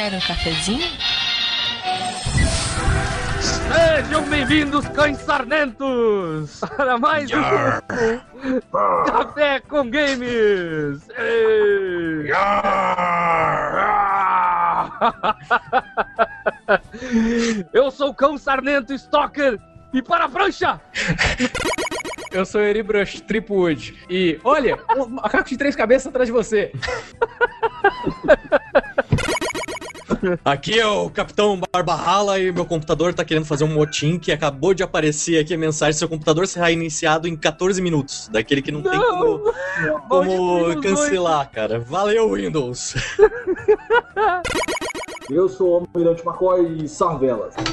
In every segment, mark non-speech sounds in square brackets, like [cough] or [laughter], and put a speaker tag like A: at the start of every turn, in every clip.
A: Quer um cafezinho?
B: Sejam bem-vindos, cães sarnentos, para mais um Café com Games! Eu sou o cão sarnento Stalker e para a prancha!
C: Eu sou Eribrush Tripwood. E olha, um macaco de três cabeças atrás de você.
D: Aqui é o Capitão Barbarrala e meu computador tá querendo fazer um motim que acabou de aparecer aqui a mensagem: seu computador será iniciado em 14 minutos. Daquele que não, tem como, como cancelar, cara. Valeu, Windows. [laughs]
E: Eu sou o Almirante McCoy e Sarvelas. [laughs]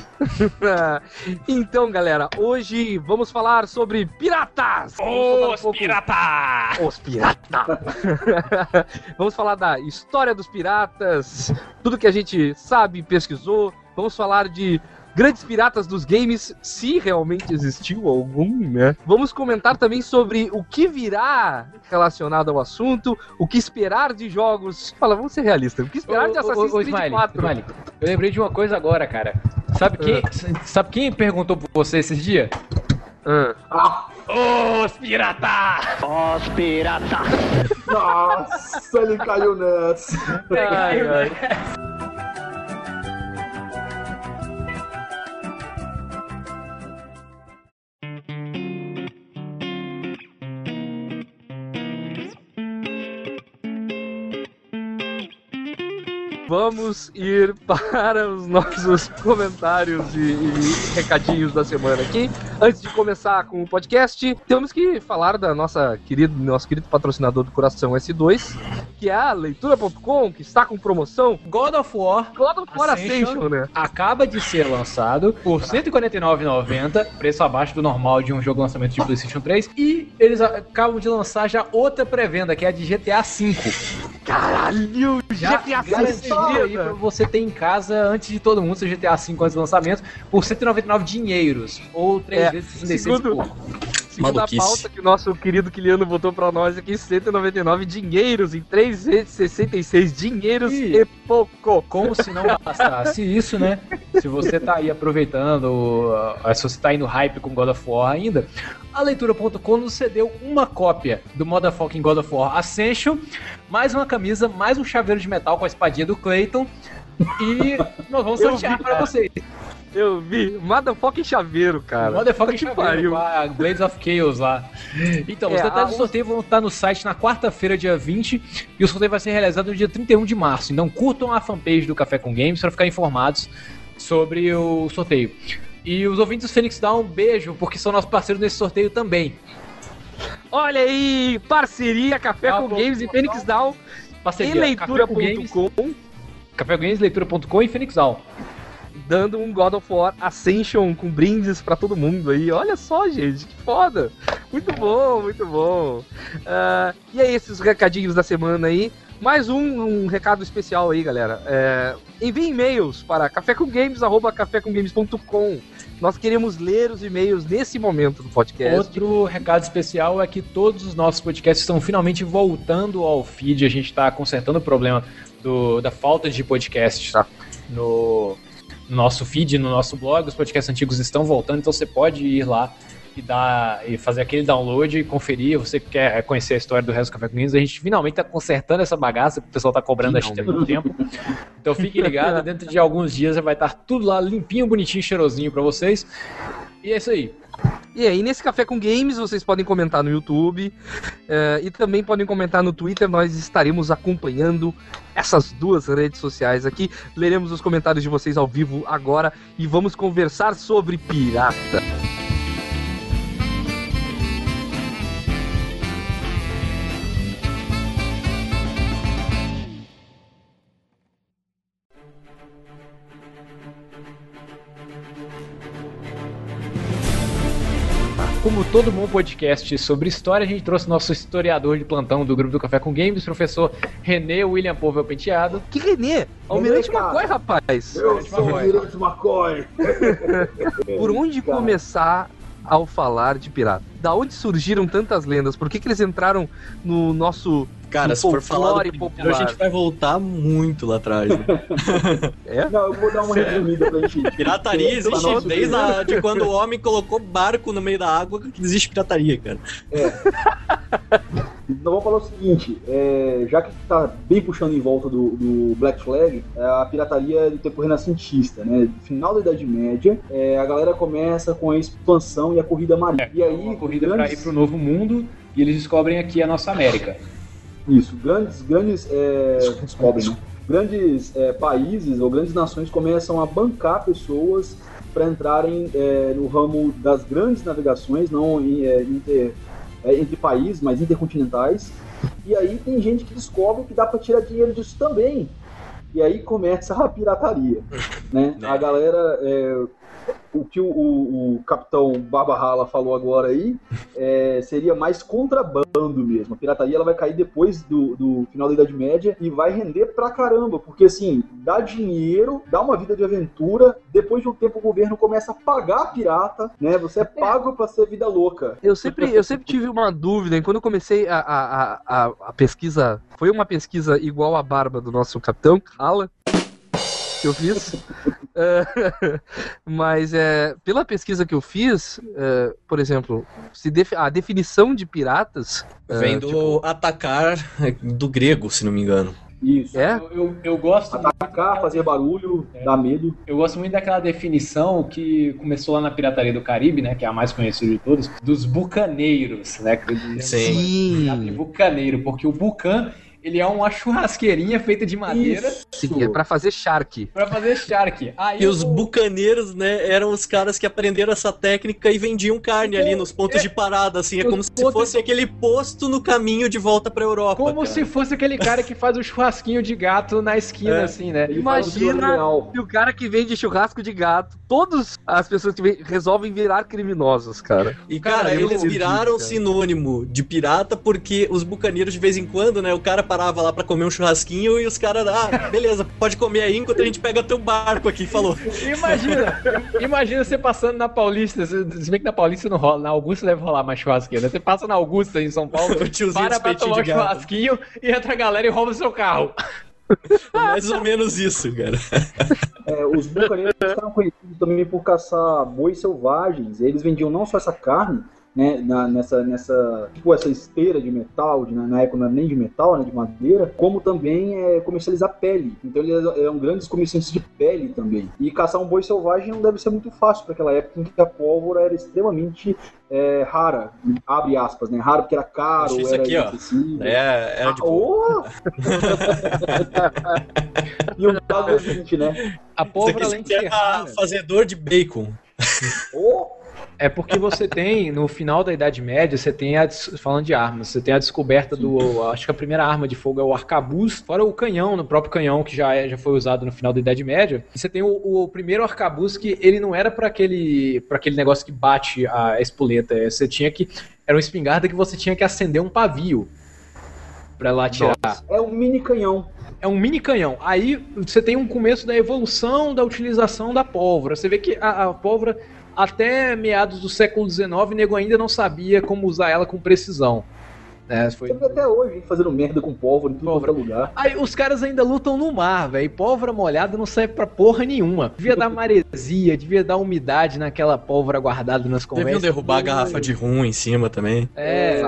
B: Então, galera, hoje vamos falar sobre piratas! Um
C: Os
B: pouco-
C: pirata!
B: Os [laughs] piratas! Vamos falar da história dos piratas, tudo que a gente sabe, pesquisou. Vamos falar de grandes piratas dos games, se realmente existiu algum, né? Vamos comentar também sobre o que virá relacionado ao assunto, o que esperar de jogos. Fala, vamos ser realistas. O que esperar de Assassin's Creed
C: Smiley,
B: 4?
C: Smiley, eu lembrei de uma coisa agora, cara. Sabe quem, sabe quem perguntou por você esses dias?
B: Ah.
E: Ah,
C: Os pirata!
E: nossa, ele caiu nessa.
B: Ai, ai. [laughs] Vamos ir [laughs] para os nossos comentários e, e recadinhos da semana aqui. Antes de começar com o podcast, temos que falar da nossa querido, nosso querido patrocinador do Coração S2, que é a leitura.com, que está com promoção.
C: God of War
B: God of War
C: Ascension.
B: Ascension, né?
C: acaba de ser lançado por R$ 149,90, preço abaixo do normal de um jogo lançamento de PlayStation 3, e eles acabam de lançar já outra pré-venda, que é a de GTA V.
B: Caralho,
C: Já
B: GTA
C: garantido aí pra você ter em casa antes de todo mundo, seu GTA V antes do lançamento, por 199 dinheiros, ou 3
B: É,
C: vezes 66
B: segundo-
C: e pouco.
B: Segundo a
D: Maluquice.
B: pauta que o nosso querido Kiliano botou pra nós aqui, 199 dinheiros em 3 vezes 66 dinheiros
C: Ih.
B: e pouco.
C: Como se não bastasse [laughs] isso, né? Se você tá aí aproveitando, uh, se você tá aí no hype com God of War ainda, a leitura.com nos cedeu uma cópia do Motherfucking God of War Ascension, mais uma camisa, mais um chaveiro de metal com a espadinha do Clayton. E nós vamos
B: Eu
C: sortear
B: vi,
C: para vocês.
B: Eu vi, motherfucking chaveiro, cara.
C: Motherfucking chaveiro
B: pariu.
C: com a Blades of Chaos lá. Então, os
B: É,
C: detalhes
B: a-
C: do sorteio vão estar no site na quarta-feira, dia 20, e o sorteio vai ser realizado no dia 31 de março. Então, curtam a fanpage do Café com Games para ficar informados sobre o sorteio. E os ouvintes do Phoenix Down, um beijo, porque são nossos parceiros nesse sorteio também.
B: Olha aí, parceria Café
C: Ah,
B: com. Games e Fênix Down
C: Parceria,
B: e leitura.com
C: Café com Games, leitura.com e Phoenix Down.
B: dando um God of War Ascension com brindes pra todo mundo aí. Olha só, gente, que foda. Muito bom, muito bom. Ah, e é esses recadinhos da semana aí. Mais um, um recado especial aí, galera. É, envie e-mails para cafécomgames.com. Nós queremos ler os e-mails nesse momento do podcast.
C: Outro recado especial é que todos os nossos podcasts estão finalmente voltando ao feed. A gente está consertando o problema do- da falta de podcasts
B: Tá.
C: no, no nosso feed, no nosso blog. Os podcasts antigos estão voltando, então você pode ir lá e, dar, e fazer aquele download e conferir. Você que quer conhecer a história do resto do Café com a gente finalmente está consertando essa bagaça, o pessoal está cobrando a gente há muito tempo. Então fique ligado, [laughs] dentro de alguns dias vai estar tudo lá limpinho, bonitinho, cheirosinho para vocês. E é isso aí.
B: E aí, nesse Café com Games, vocês podem comentar no YouTube eh, e também podem comentar no Twitter. Nós estaremos acompanhando essas duas redes sociais aqui. Leremos os comentários de vocês ao vivo agora e vamos conversar sobre pirata.
C: Como todo bom podcast sobre história, a gente trouxe nosso historiador de plantão do grupo do Café com Games, professor René William Povel Penteado.
B: Que Renê? Almirante. McCoy, rapaz.
E: Eu sou o Almirante McCoy.
B: Por onde começar ao falar de pirata? Da onde surgiram tantas lendas? Por que, que eles entraram no nosso
D: Cara,
B: No
D: se for falar primeiro, a gente vai voltar muito lá atrás. né? [laughs]
E: Não, eu vou dar uma resumida pra gente.
D: Pirataria existe desde a, de quando o homem colocou barco no meio da água que existe pirataria, cara.
E: Então vamos falar o seguinte, é, já que tá bem puxando em volta do, do Black Flag, é a pirataria do tempo renascentista, né? Final da Idade Média, é, a galera começa com a expansão e a corrida marítima. e aí,
C: Uma corrida para
E: grandes-
C: ir pro novo mundo e eles descobrem aqui a nossa América.
E: Isso, grandes, grandes, é, descobrem, né? grandes é, países ou grandes nações começam a bancar pessoas para entrarem é, no ramo das grandes navegações, não em, é, inter- é, entre países, mas intercontinentais. E aí tem gente que descobre que dá para tirar dinheiro disso também. E aí começa a pirataria, [laughs] né? A galera, é, o que o, o- o capitão Barba Rala falou agora aí, é, seria mais contrabando mesmo. A pirataria ela vai cair depois do, do final da Idade Média e vai render pra caramba, porque assim, dá dinheiro, dá uma vida de aventura, depois de um tempo o governo começa a pagar pirata, né? Você é pago pra ser vida louca.
B: Eu sempre, eu sempre tive uma dúvida, e quando eu comecei a, a, a, a- pesquisa, foi uma pesquisa igual a barba do nosso capitão, Ala, que eu fiz. É, mas é, pela pesquisa que eu fiz, é, por exemplo, se defi- a definição de piratas. é,
D: Vem do
B: tipo,
D: atacar do grego, se não me engano.
E: Isso.
B: é?
C: Eu, eu, eu gosto
E: Atacar, fazer barulho, dar medo.
C: Eu gosto muito daquela definição que começou lá na Pirataria do Caribe, né? Que é a mais conhecida de todos, dos bucaneiros, né? que
D: Sim.
C: bucaneiro, porque o bucan, ele é uma churrasqueirinha feita de madeira
B: Sim, é pra fazer shark.
C: pra fazer shark. Aí
D: E os
C: o-
D: bucaneiros, né, eram os caras que aprenderam essa técnica e vendiam carne ali nos pontos de parada, assim. É
C: Os
D: como se fosse aquele posto no caminho de volta pra Europa.
C: Como
D: cara.
C: se fosse aquele cara que faz o churrasquinho de gato na esquina,
D: É.
C: assim, né?
E: Ele
B: Imagina
E: real.
B: E o cara que vende churrasco de gato, todas as pessoas que vem- resolvem virar criminosos, cara.
D: E, cara,
B: Cara, eu
D: eles viraram
B: acredito, cara.
D: sinônimo de pirata porque os bucaneiros, de vez em quando, né, o cara parava lá pra comer um churrasquinho e os caras, ah, beleza, pode comer aí enquanto a gente pega teu barco aqui, falou.
C: Imagina, imagina você passando na Paulista, se bem que na Paulista não rola, na Augusta deve rolar mais churrasquinho, né? Você passa na Augusta em São Paulo, [laughs]
D: O tiozinho
C: para pra tomar um churrasquinho e entra a galera e rouba o seu carro. [laughs]
D: Mais ou menos isso, cara.
E: É, os bucaneiros eram conhecidos também por caçar bois selvagens. Eles vendiam não só essa carne, né, na- nessa, nessa, tipo essa esteira de metal, de, na época não era nem de metal, né, de madeira, como também é, comercializar pele. Então eles eram grandes comerciantes de pele também. E caçar um boi selvagem não deve ser muito fácil para aquela época em que a pólvora era extremamente é, rara, abre aspas, né, raro porque era caro,
D: Acho isso
E: era
D: aqui, ó. É, era de
E: Ah, oh! [laughs] e o caso é o seguinte, né?
C: A pólvora, além de
D: é
C: ser rara,
D: fazedor de bacon.
E: Oh!
C: É porque você tem, no final da Idade Média, você tem a, falando de armas, você tem a descoberta do, acho que a primeira arma de fogo é o arcabuz, fora o canhão, no próprio canhão que já, é- já foi usado no final da Idade Média, e você tem o, o primeiro arcabuz que ele não era para aquele, pra aquele negócio que bate a espoleta, é, você tinha que, era uma espingarda que você tinha que acender um pavio pra lá tirar.
E: É um mini canhão.
C: É um mini canhão. Aí você tem um começo da evolução da utilização da pólvora. Você vê que a, a pólvora, até meados do século XIX, o nego ainda não sabia como usar ela com precisão. né? Foi-
E: até hoje fazendo merda com pólvora em tudo
C: Pólvora.
E: quanto é lugar.
C: Aí os caras ainda lutam no mar, velho. Pólvora molhada não serve pra porra nenhuma. Devia dar maresia, devia dar umidade naquela pólvora guardada nas
D: Deviam
C: conversas.
D: derrubar a garrafa de rum em cima também.
C: É,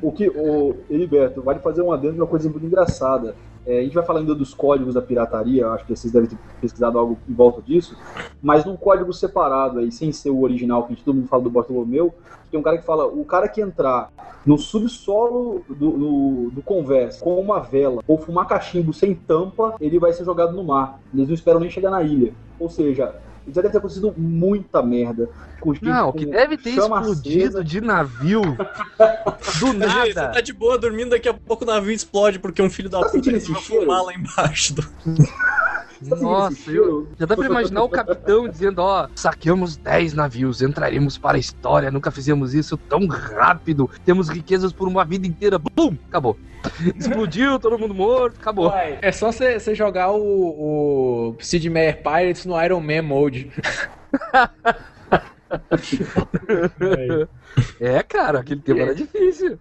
E: O que, o Heriberto, vale fazer um adendo de uma coisa muito engraçada. É, a gente vai falando dos códigos da pirataria, acho que vocês devem ter pesquisado algo em volta disso, mas num código separado aí, sem ser o original, que a gente, todo mundo fala do Bartolomeu, tem um cara que fala, o cara que entrar no subsolo do, do, do conversa com uma vela ou fumar cachimbo sem tampa, ele vai ser jogado no mar. Eles não esperam nem chegar na ilha. Ou seja, já deve ter acontecido muita merda. Com gente
B: Não,
E: com
B: que deve ter explodido
E: acesa.
B: de navio [laughs] do
D: Imagina, Você
B: nada.
D: tá de boa dormindo, daqui a pouco o navio explode porque um filho da
E: Tá
D: puta
E: cheiro?
D: fumar lá embaixo. Do... [laughs]
E: Tá sentindo
B: Nossa,
E: cheiro?
B: Já dá pra imaginar o capitão dizendo, ó, saqueamos 10 navios, entraremos para a história, nunca fizemos isso tão rápido, temos riquezas por uma vida inteira, bum, acabou. [laughs] Explodiu, todo mundo morto, acabou.
C: Uai, É só você jogar o, o Sid Meier Pirates no Iron Man Mode. [laughs]
B: É, cara, aquele tema era difícil.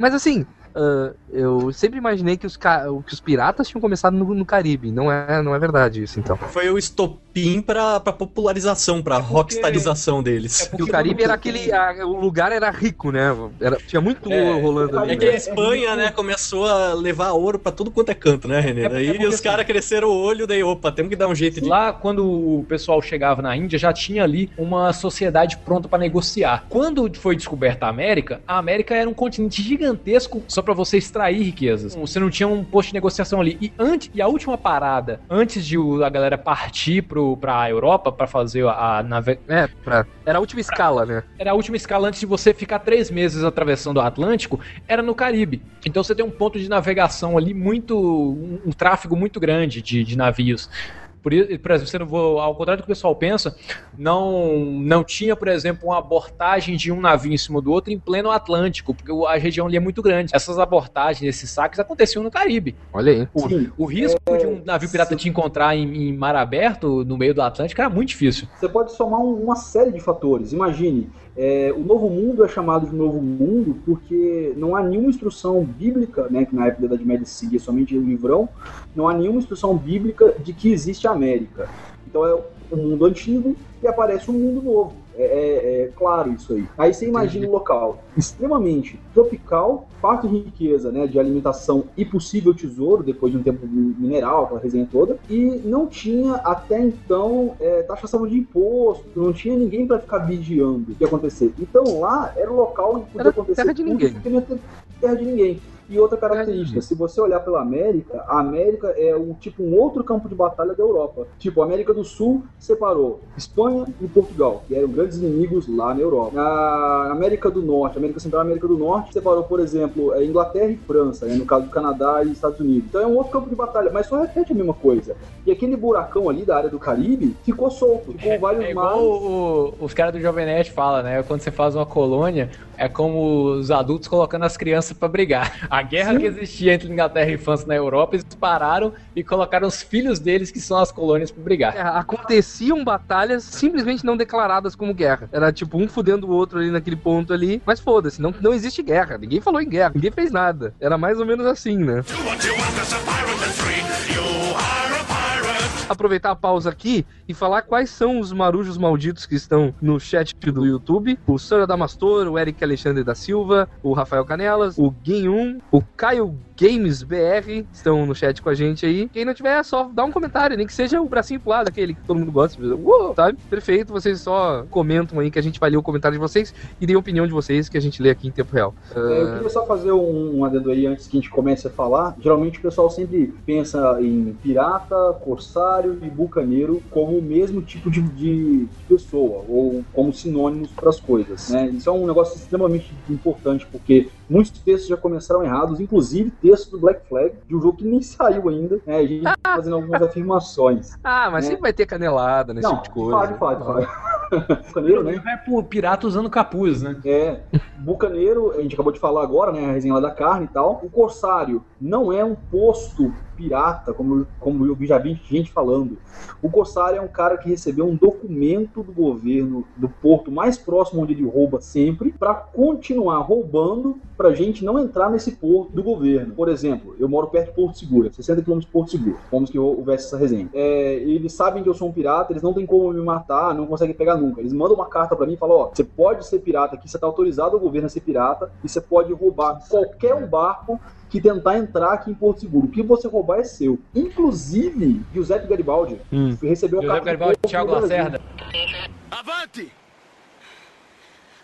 B: Mas assim, uh, eu sempre imaginei que os, que os piratas tinham começado no, no, Caribe. Não é, não é verdade isso, então.
D: Foi o estopim pra, pra popularização, pra é porque... rockstarização deles.
B: É o Caribe era aquele. A, o lugar era rico, né? Era, tinha muito
D: é,
B: ouro rolando ali.
D: É que a Espanha, né, começou a levar ouro pra tudo quanto é canto, né, Renê? É, daí é os assim, caras cresceram o olho, daí, opa, temos que dar um jeito de.
C: Lá, quando o pessoal chegava na Índia, já tinha ali uma sociedade pronta para negociar. Quando foi descoberta a América, a América era um continente gigantesco só para você extrair riquezas. Você não tinha um posto de negociação ali. E, antes, e a última parada, antes de a galera partir pro, pra Europa para fazer a, nave...
B: É, pra... era a última pra... escala, né?
C: Era a última escala antes de você ficar três meses atravessando o Atlântico, era no Caribe. Então você tem um ponto de navegação ali muito. um, um tráfego muito grande de, de navios. Por, por exemplo, você não vou, ao contrário do que o pessoal pensa, não, não tinha, por exemplo, uma abortagem de um navio em cima do outro em pleno Atlântico, porque a região ali é muito grande. Essas abortagens, esses saques aconteciam no Caribe.
B: Olha aí.
C: O, o risco é, de um navio pirata sim. te encontrar em, em, mar aberto, no meio do Atlântico, era muito difícil.
E: Você pode somar um, uma série de fatores. Imagine, é, o Novo Mundo é chamado de Novo Mundo porque não há nenhuma instrução bíblica, né, que na época da Idade Média se seguia somente o livrão, não há nenhuma instrução bíblica de que existe a América. Então é o mundo antigo e aparece um mundo novo. É, é, é, claro isso aí. Aí você imagina um local extremamente tropical, farto de riqueza, né, de alimentação e possível tesouro, depois de um tempo mineral, aquela resenha toda, e não tinha até então é, taxação de imposto, não tinha ninguém para ficar vigiando o que ia acontecer. Então lá era o local onde podia
B: era
E: acontecer
B: terra de ninguém.
E: terra de ninguém. E outra característica, se você olhar pela América, a América é um tipo um outro campo de batalha da Europa. Tipo, a América do Sul separou Espanha e Portugal, que eram grandes inimigos lá na Europa. A América do Norte, América Central e América do Norte separou, por exemplo, é, Inglaterra e França, né, no caso do Canadá e Estados Unidos. Então é um outro campo de batalha, mas só repete a mesma coisa. E aquele buracão ali da área do Caribe ficou solto, ficou é, vários
C: é igual o, os caras do Jovem Nerd falam, né? Quando você faz uma colônia, é como os adultos colocando as crianças para brigar. A guerra Sim. que existia entre Inglaterra e França na Europa, eles pararam e colocaram os filhos deles, que são as colônias, para brigar.
B: É, aconteciam batalhas simplesmente não declaradas como guerra. Era tipo um fudendo o outro ali naquele ponto ali, mas foda-se, não, não existe guerra. Ninguém falou em guerra, ninguém fez nada. Era mais ou menos assim, né? Aproveitar a pausa aqui e falar quais são os marujos malditos que estão no chat do YouTube. O Sora Damastor, o Eric Alexandre da Silva, o Rafael Canelas, o Guinhum, o Caio Games BR estão no chat com a gente aí. Quem não tiver, é só dá um comentário, nem que seja o bracinho pro lado, aquele que todo mundo gosta. Uou, sabe? Perfeito, vocês só comentam aí que a gente vai ler o comentário de vocês e dê a opinião de vocês que a gente lê aqui em tempo real.
E: Uh... Eu queria só fazer um, um adendo aí antes que a gente comece a falar. Geralmente o pessoal sempre pensa em pirata, corsário e bucaneiro como o mesmo tipo de, de pessoa ou como sinônimos para as coisas. Né? Isso é um negócio extremamente importante porque muitos textos já começaram errados, inclusive texto do Black Flag, de um jogo que nem saiu ainda, né? A gente tá [laughs] fazendo algumas afirmações.
B: Ah, mas né? sempre vai ter canelada nesse
E: Não,
B: tipo de coisa.
E: Pode, pode, pode.
C: Bucaneiro, né? Vai pro pirata usando capuz, né?
E: É. Bucaneiro, a gente acabou de falar agora, né? A resenha lá da carne e tal. O Corsário não é um posto pirata, como, como eu já vi gente falando. O Corsário é um cara que recebeu um documento do governo do porto mais próximo onde ele rouba sempre, para continuar roubando, pra gente não entrar nesse porto do governo. Por exemplo, eu moro perto de Porto Seguro, 60 km de Porto Seguro, como que houvesse essa resenha. É, eles sabem que eu sou um pirata, eles não têm como me matar, não conseguem pegar nunca. Eles mandam uma carta para mim e falam: ó, você pode ser pirata aqui, você tá autorizado ao governo a ser pirata, e você pode roubar qualquer um barco que tentar entrar aqui em Porto Seguro. O que você roubar é seu. Inclusive, Giuseppe Garibaldi
C: hum.
E: recebeu a
C: Giuseppe Garibaldi e Thiago Lacerda.
A: Avante!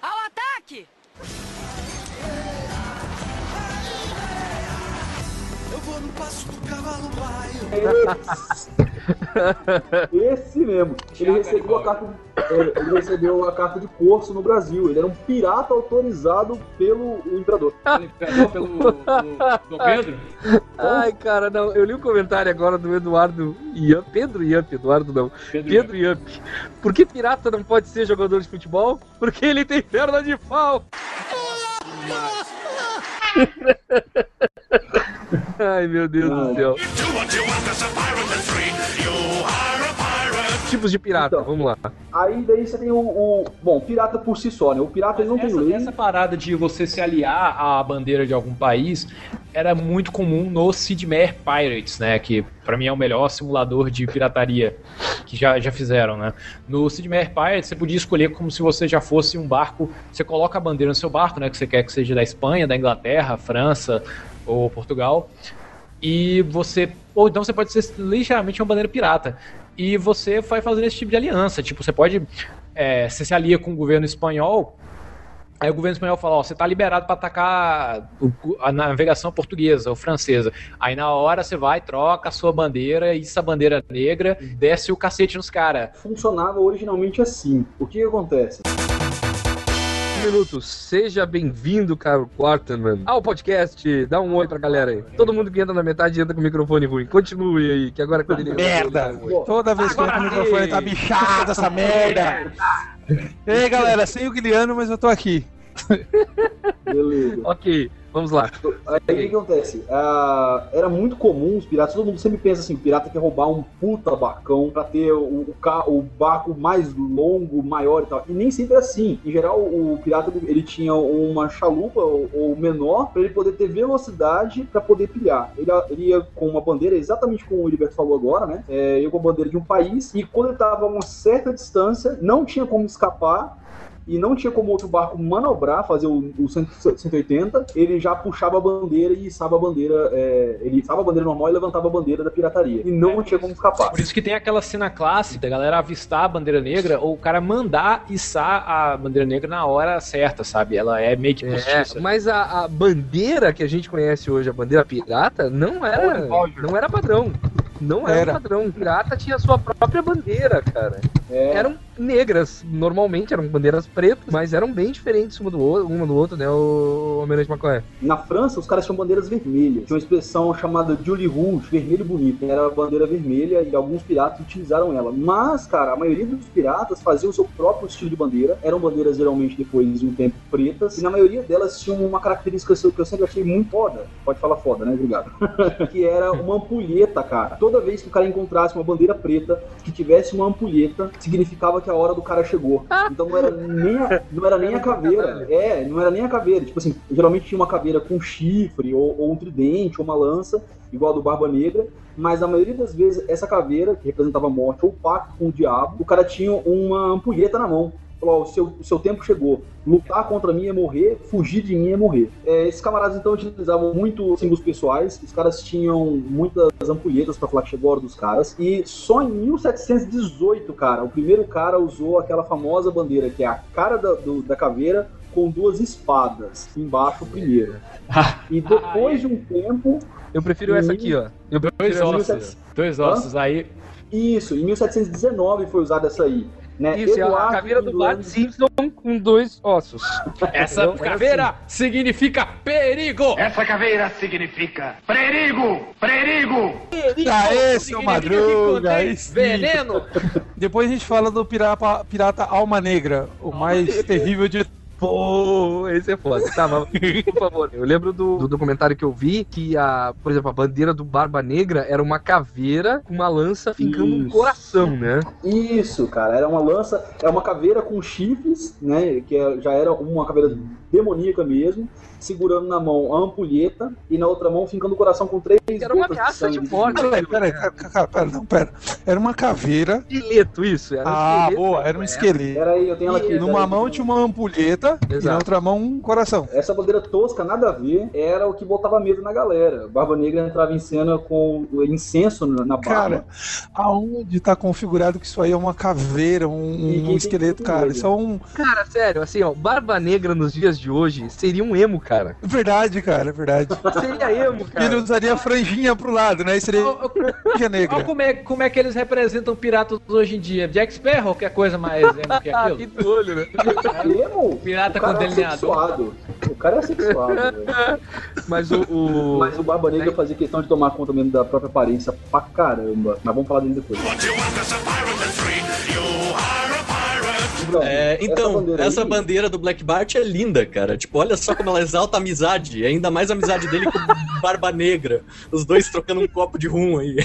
A: Ao ataque!
E: Eu vou no passo do cavalo baio. [laughs] Esse mesmo. Ele recebeu, a carta, é, ele recebeu a carta de curso no Brasil. Ele era um pirata autorizado pelo [laughs] imperador.
C: Pelo, pelo, do Pedro?
B: Ai, cara, não. Eu li o um comentário agora do Eduardo Iamp. Pedro Iamp, Eduardo não. Pedro, Pedro Iamp. Por que pirata não pode ser jogador de futebol? Porque ele tem perna de pau. Ai, meu Deus do céu. Tipos de pirata,
E: Então.
B: vamos lá.
E: Aí daí você tem o, o- Bom, pirata por si só, né? O pirata ele não tem
C: essa,
E: lei.
C: essa parada de você se aliar à bandeira de algum país era muito comum no Sid Meier Pirates, né? Que pra mim é o melhor simulador de pirataria que já, já fizeram, né? No Sid Meier Pirates você podia escolher como se você já fosse um barco. Você coloca a bandeira no seu barco, né? Que você quer que seja da Espanha, da Inglaterra, França ou Portugal. E você. Ou então você pode ser ligeiramente uma bandeira pirata. E você vai fazendo esse tipo de aliança. Tipo, você pode. é, você se alia com o governo espanhol. Aí o governo espanhol fala, ó, você tá liberado para atacar a navegação portuguesa ou francesa. Aí na hora você vai, troca a sua bandeira, isso a bandeira negra, desce o cacete nos caras.
E: Funcionava originalmente assim. O que acontece?
B: Minuto, seja bem-vindo, Carlos Quarterman, ao podcast. Dá um oi pra galera aí. Todo mundo que entra na metade entra com o microfone ruim. Continue aí, que agora quando ele.
F: Merda!
B: ele.
F: Toda vez que eu entro no
B: Agora
F: microfone tá bichado essa merda! Ei galera, sem o Guilherme, mas eu tô aqui. [laughs]
E: Beleza.
B: Ok, vamos lá.
E: Aí o que, acontece? Ah, era muito comum os piratas, todo mundo sempre pensa assim, o pirata quer roubar um puta barcão pra ter o, o, o barco mais longo, maior e tal. E nem sempre é assim. Em geral, o pirata ele, tinha uma chalupa ou, ou menor pra ele poder ter velocidade pra poder pilhar. Ele, ele ia com uma bandeira, exatamente como o Heriberto falou agora, né? É, ia com a bandeira de um país e quando ele tava a uma certa distância, não tinha como escapar e não tinha como outro barco manobrar, fazer o, o 100 180, ele já puxava a bandeira e içava a bandeira, é, ele içava a bandeira normal e levantava a bandeira da pirataria. E não tinha como escapar.
C: Por isso que tem aquela cena clássica da galera avistar a bandeira negra ou o cara mandar içar a bandeira negra na hora certa, sabe? Ela é meio que
B: É,
C: postiça.
B: mas a, a bandeira que a gente conhece hoje, a bandeira pirata, não era, não era padrão. Não era,
F: Era.
B: padrão. O pirata tinha a sua própria bandeira, cara.
E: É,
B: Eram negras, normalmente eram bandeiras pretas, mas eram bem diferentes uma do outro, uma do outro né, o Almirante Macoé.
E: Na França, os caras tinham bandeiras vermelhas. Tinha uma expressão chamada Julie Rouge, vermelho bonito. Era a bandeira vermelha e alguns piratas utilizaram ela. Mas, cara, a maioria dos piratas faziam o seu próprio estilo de bandeira. Eram bandeiras geralmente depois de um tempo pretas. E na maioria delas tinham uma característica que eu sempre achei muito foda. Pode falar foda, né? Obrigado. [laughs] que era uma ampulheta, cara. Toda vez que o cara encontrasse uma bandeira preta que tivesse uma ampulheta, significava que a hora do cara chegou. Então não era nem a, não era nem a caveira. É, não era nem a caveira. Tipo assim, geralmente tinha uma caveira com chifre, ou, ou um tridente, ou uma lança, igual a do Barba Negra. Mas a maioria das vezes, essa caveira, que representava morte ou pacto com o diabo, o cara tinha uma ampulheta na mão. Falou, o seu, o seu tempo chegou. Lutar contra mim é morrer, fugir de mim é morrer. É, esses camaradas então utilizavam muito símbolos pessoais. Os caras tinham muitas ampulhetas pra falar que chegou a hora dos caras. E só em 1718, cara, o primeiro cara usou aquela famosa bandeira, que é a cara da, do- da caveira com duas espadas. Embaixo primeiro. [laughs] E depois de um tempo,
B: Eu prefiro essa aqui, ó. Eu
C: Dois
B: prefiro essa aqui,
C: ossos. Dois ossos. Aí
E: isso, em 1719 foi usada essa aí. Né?
B: Isso, é a
E: Eduardo
B: caveira do Bart Simpson com dois ossos.
C: essa
B: Não, era
C: caveira significa perigo!
G: Essa caveira significa perigo! Perigo!
F: Aê, seu
C: Significa que
F: Madruga! aí.
C: Veneno!
F: Depois a gente fala do pirata, pirata Alma Negra, o mais terrível de.
B: Pô, esse é foda. Tá, mas, por favor. Eu lembro do, do documentário que eu vi que, a, por exemplo, a bandeira do Barba Negra era uma caveira com uma lança fincando no coração, né?
E: Isso, cara, era uma lança, é uma caveira com chifres, né? Que é- já era uma caveira demoníaca mesmo, segurando na mão a ampulheta e na outra mão fincando o coração com três
B: Era uma ameaça de
E: sangue.
B: morte.
F: Peraí, peraí, cara, pera, não, pera. Era uma caveira.
B: Esqueleto, isso. Era um
F: Ah,
B: esqueleto.
F: boa, era um esqueleto.
E: Pera aí, eu tenho ela aqui.
F: E numa
E: pera aí.
F: mão tinha uma ampulheta e
B: Exato.
F: na outra mão um coração.
E: Essa bandeira tosca, nada a ver, era o que botava medo na galera. Barba Negra entrava em cena com incenso na barba.
F: Cara, aonde tá configurado que isso aí é uma caveira, um,
E: E
F: um esqueleto,
E: que
F: cara? Isso é um.
B: Cara, sério, assim, ó, Barba Negra nos dias de hoje seria um emo, cara.
F: Verdade, cara, é verdade.
B: Seria emo, cara.
F: Ele usaria franjinha pro lado, né? E seria franja
C: Olha como é, como é que eles representam piratas hoje em dia. Jack Sparrow, que é coisa mais [laughs] emo que
B: Ah,
C: aquilo.
B: que do olho, né?
E: Emo,
C: Pirata
E: o cara
C: com
E: é
C: delineador.
E: O cara é sexuado, [laughs] velho.
B: Mas o. o-
E: Mas o Barba Negra fazia questão de tomar conta mesmo da própria aparência pra caramba. Mas vamos falar dele depois.
B: Lembro
E: Então,
D: É, então,
E: bandeira
D: essa
E: aí-
D: bandeira do Black Bart é linda, cara. Tipo, olha só como ela exalta a amizade. E ainda mais a amizade dele com o [laughs] Barba Negra. Os dois trocando um copo de rum aí.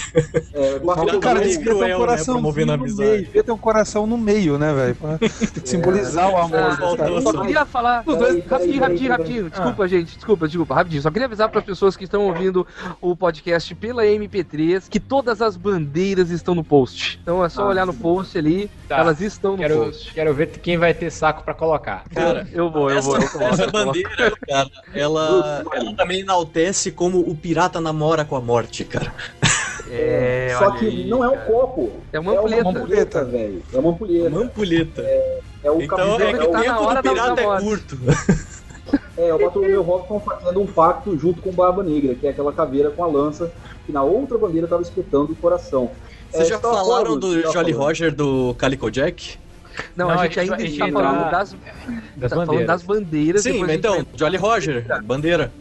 E: É, [laughs]
D: O
F: Cara,
D: mais
F: devia ter um
D: né,
F: coração
D: promovendo a
F: no
D: amizade.
F: meio, devia ter um coração no meio, né, velho? Pra [laughs] simbolizar o amor.
B: Ah. Só queria falar.
E: Peraí,
B: rapidinho,
E: peraí,
B: rapidinho,
E: peraí.
B: rapidinho. Desculpa, gente. Desculpa, desculpa, rapidinho. Só queria avisar para as pessoas que estão ouvindo o podcast pela MP3 que todas as bandeiras estão no post. Então é só
E: Ah,
B: olhar no post ali,
C: Tá.
B: elas estão no
C: Quero,
B: post.
C: quero ver quem vai ter saco pra colocar.
D: Cara,
B: Eu vou, eu
D: essa,
B: vou. Eu coloco,
D: essa
B: eu
D: bandeira, cara, ela, ela também enaltece como o pirata namora com a morte, cara.
B: É,
E: Só
B: olha
E: que
B: aí,
E: não é um
B: cara.
E: copo.
B: É uma
E: É
B: ampulheta.
E: uma ampulheta, velho. É uma ampulheta.
D: Uma ampulheta.
E: É o
D: Então
E: capitão-
D: é,
B: que
D: que o
B: tá na
D: tempo
B: hora
D: do
B: da
D: pirata é curto.
E: É, o Bartolomeu Robson fazendo um pacto junto com Barba Negra, que é aquela caveira com a lança, que na outra bandeira estava espetando o coração.
D: Vocês
E: É,
D: já falaram
E: falando,
D: do Jolly
E: falando.
D: Roger do Calico Jack?
B: Não,
C: Não,
B: a
C: a
B: gente ainda está
C: vai
B: falando das,
C: Das
B: tá falando
C: bandeiras.
B: das bandeiras.
D: Sim, mas então,
B: vai-
D: Jolly Roger, bandeira.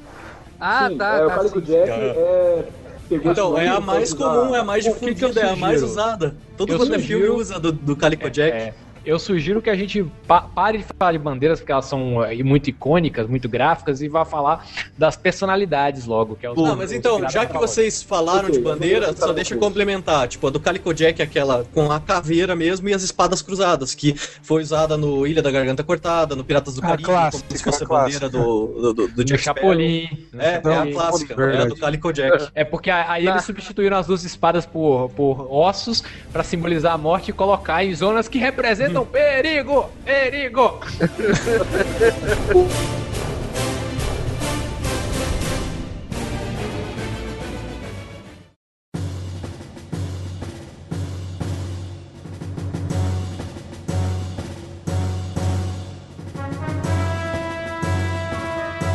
B: Ah,
E: Sim,
B: tá.
E: é, o
B: tá,
E: Calico
B: sim.
E: Jack é. pegou
D: Então, é a mais comum, é a mais
C: O
D: difundida, é a mais usada. Todo quanto é filme usa do, do Calico Jack.
C: É, eu sugiro que a gente pa- pare de falar de bandeiras, porque elas são eh, muito icônicas, muito gráficas, e vá falar das personalidades logo. Que é os
D: Não,
C: os
D: mas então, já que vocês falaram
E: Ok,
D: de bandeira, só deixa eu complementar. Tipo, a do Calico Jack é aquela com a caveira mesmo e as espadas cruzadas, que foi usada no Ilha da Garganta Cortada, no Piratas do
F: A
D: Caribe,
F: clássica,
D: como se fosse a
F: a
D: bandeira do, do, do, do Jack Sparrow.
C: Chapolin. no
D: É, é a clássica, é a do Calico Jack.
C: É porque aí eles substituíram as duas espadas por, por ossos pra simbolizar a morte e colocar em zonas que representam perigo! Perigo! [laughs]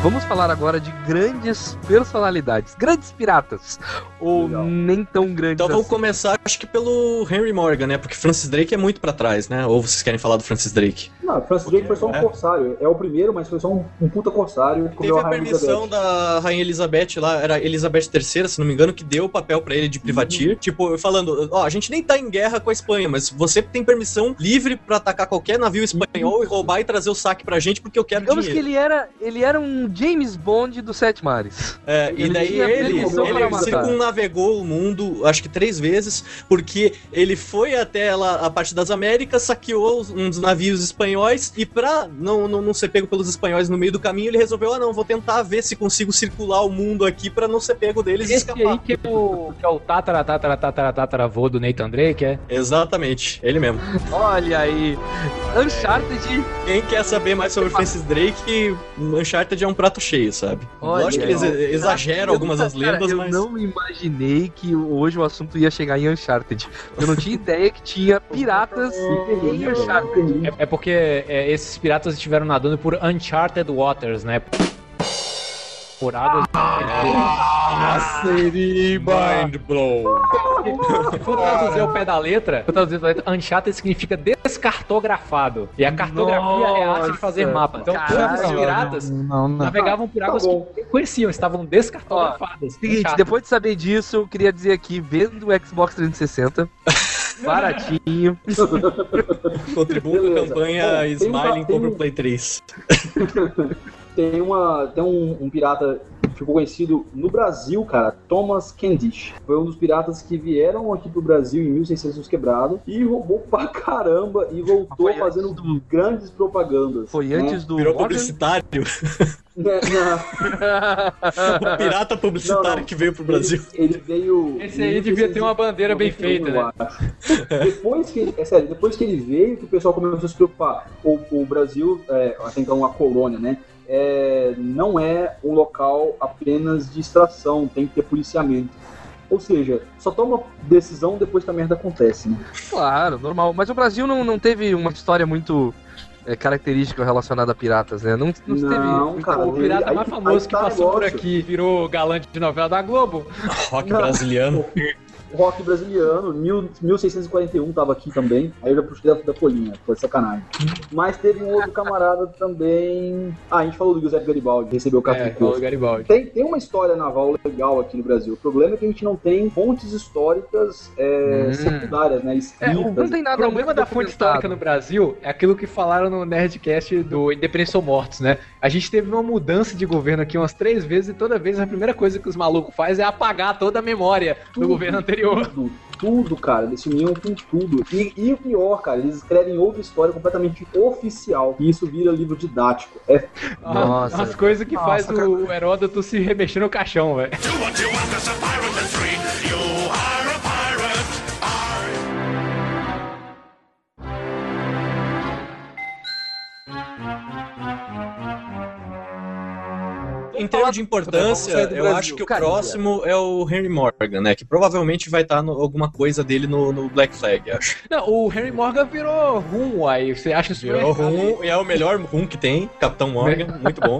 B: Vamos falar agora de grandes personalidades, grandes piratas, ou
E: Legal.
B: nem tão grandes
D: Então vamos
B: assim.
D: começar, acho que pelo Henry Morgan, né? Porque Francis Drake é muito pra trás, né? Ou vocês querem falar do Francis Drake?
E: Não, Francis Drake foi só um
D: É.
E: corsário. É o primeiro, mas foi só um, um puta corsário. que
D: Teve a
E: Rainha
D: permissão
E: Elizabeth.
D: da Rainha Elizabeth lá, era Elizabeth III, se não me engano, que deu o papel pra ele de privateer. Tipo, falando, ó, a gente nem tá em guerra com a Espanha, mas você tem permissão livre pra atacar qualquer navio espanhol e roubar e trazer o saque pra gente porque eu quero
B: Digamos que
D: dinheiro.
B: ele era, ele era um James Bond dos Sete Mares.
D: É, e
B: ele
D: daí
B: tinha
D: ele, ele circunnavegou o mundo, acho que três vezes, porque ele foi até lá, a parte das Américas, saqueou uns navios espanhóis e pra não, não, não ser pego pelos espanhóis no meio do caminho, ele resolveu, ah não, vou tentar ver se consigo circular o mundo aqui pra não ser pego deles e
C: Esse
D: escapar.
C: aí que é o, que é o tatara, tatara, tatara, tatara, vô do Nathan Drake, é?
D: Exatamente, ele mesmo.
B: Olha aí, Uncharted,
D: Quem quer saber mais sobre Francis Drake, Uncharted é um prato cheio, sabe?
B: Olha
D: Lógico que eles exageram algumas das
B: Cara,
D: lendas,
B: eu
D: mas...
B: não imaginei que hoje o assunto ia chegar em Uncharted. Eu não tinha ideia que tinha piratas [laughs] em Uncharted.
C: É, é porque é, esses piratas estiveram nadando por Uncharted Waters, né? Por águas.
D: Mind blow.
C: Se for traduzir ao pé da letra, for traduzir ao pé da letra, Uncharted significa descartografado. E a cartografia é a arte de fazer
B: Nossa,
C: mapa. Então todos os
B: caralho.
C: piratas
F: Não, não, não.
C: navegavam por
E: Tá
C: águas
E: bom.
C: que nem conheciam, estavam descartografadas.
B: Seguinte,
C: Uncharted.
B: depois de saber disso, eu queria dizer aqui, vendo o Xbox 360, [laughs] baratinho.
D: Contribua com a campanha
E: Bom,
D: Smiling compra o Play 3. [laughs]
E: Tem, uma, tem um, um pirata que ficou conhecido no Brasil, cara, Thomas Candish. Foi um dos piratas que vieram aqui pro Brasil em 1600 quebrado e roubou pra caramba e voltou
B: Foi
E: fazendo
B: do-
E: grandes propagandas.
B: Foi
E: né?
B: antes do
D: Virou
B: Morgan.
D: publicitário. [laughs]
E: Né, na-
D: O pirata publicitário
E: Não, não.
D: que veio pro Brasil.
E: Ele veio.
C: Esse aí devia ter uma bandeira bem feita, né?
E: Depois que, ele- é sério, depois que ele veio, que o pessoal começou a se preocupar. O, o Brasil, é, até então uma colônia, né? É, não é um local apenas de extração, tem que ter policiamento. Ou seja, só toma decisão depois que a merda acontece, né?
B: Claro, normal. Mas o Brasil não, não teve uma história muito é, característica relacionada a piratas, né? Não, não,
E: Não,
B: teve.
E: cara,
C: O pirata
E: aí-
C: mais
E: aí
C: famoso que
E: tá
C: passou por aqui virou galante de novela da Globo.
D: Rock
E: Não.
D: brasiliano.
E: Rock brasiliano, mil, 1641 tava aqui também. Aí eu já puxei da, da folhinha, foi sacanagem. Mas teve um outro camarada também. Ah, a gente falou do Giuseppe Garibaldi, recebeu o
C: É,
E: Capitão.
C: falou Garibaldi.
E: Tem, tem uma história naval legal aqui no Brasil. O problema é que a gente não tem fontes históricas é,
B: Hum.
E: secundárias, né?
C: É,
E: Escritas.
B: Não tem
C: O
B: nada
C: problema
B: muito
C: da fonte histórica no. Brasil é aquilo que falaram no Nerdcast do Independência ou Mortos, né? A gente teve uma mudança de governo aqui umas três vezes e toda vez a primeira coisa que os malucos fazem é apagar toda a memória do governo anterior.
E: Tudo, tudo, cara. Eles se uniam com tudo. E, e o pior, cara, eles escrevem outra história completamente oficial. E isso vira livro didático. É
B: Nossa.
C: As coisas que
F: Nossa,
C: faz
F: cara.
C: o Heródoto se remexer no caixão, velho.
D: Em termos de importância, eu
F: Brasil.
D: acho que o próximo é o Henry Morgan, né? Que provavelmente vai estar alguma coisa dele no, no Black Flag, acho.
C: Não, o Henry Morgan virou rum aí. Você acha isso
D: Virou rum, e é o melhor rum que tem, Capitão Morgan, [laughs] muito bom.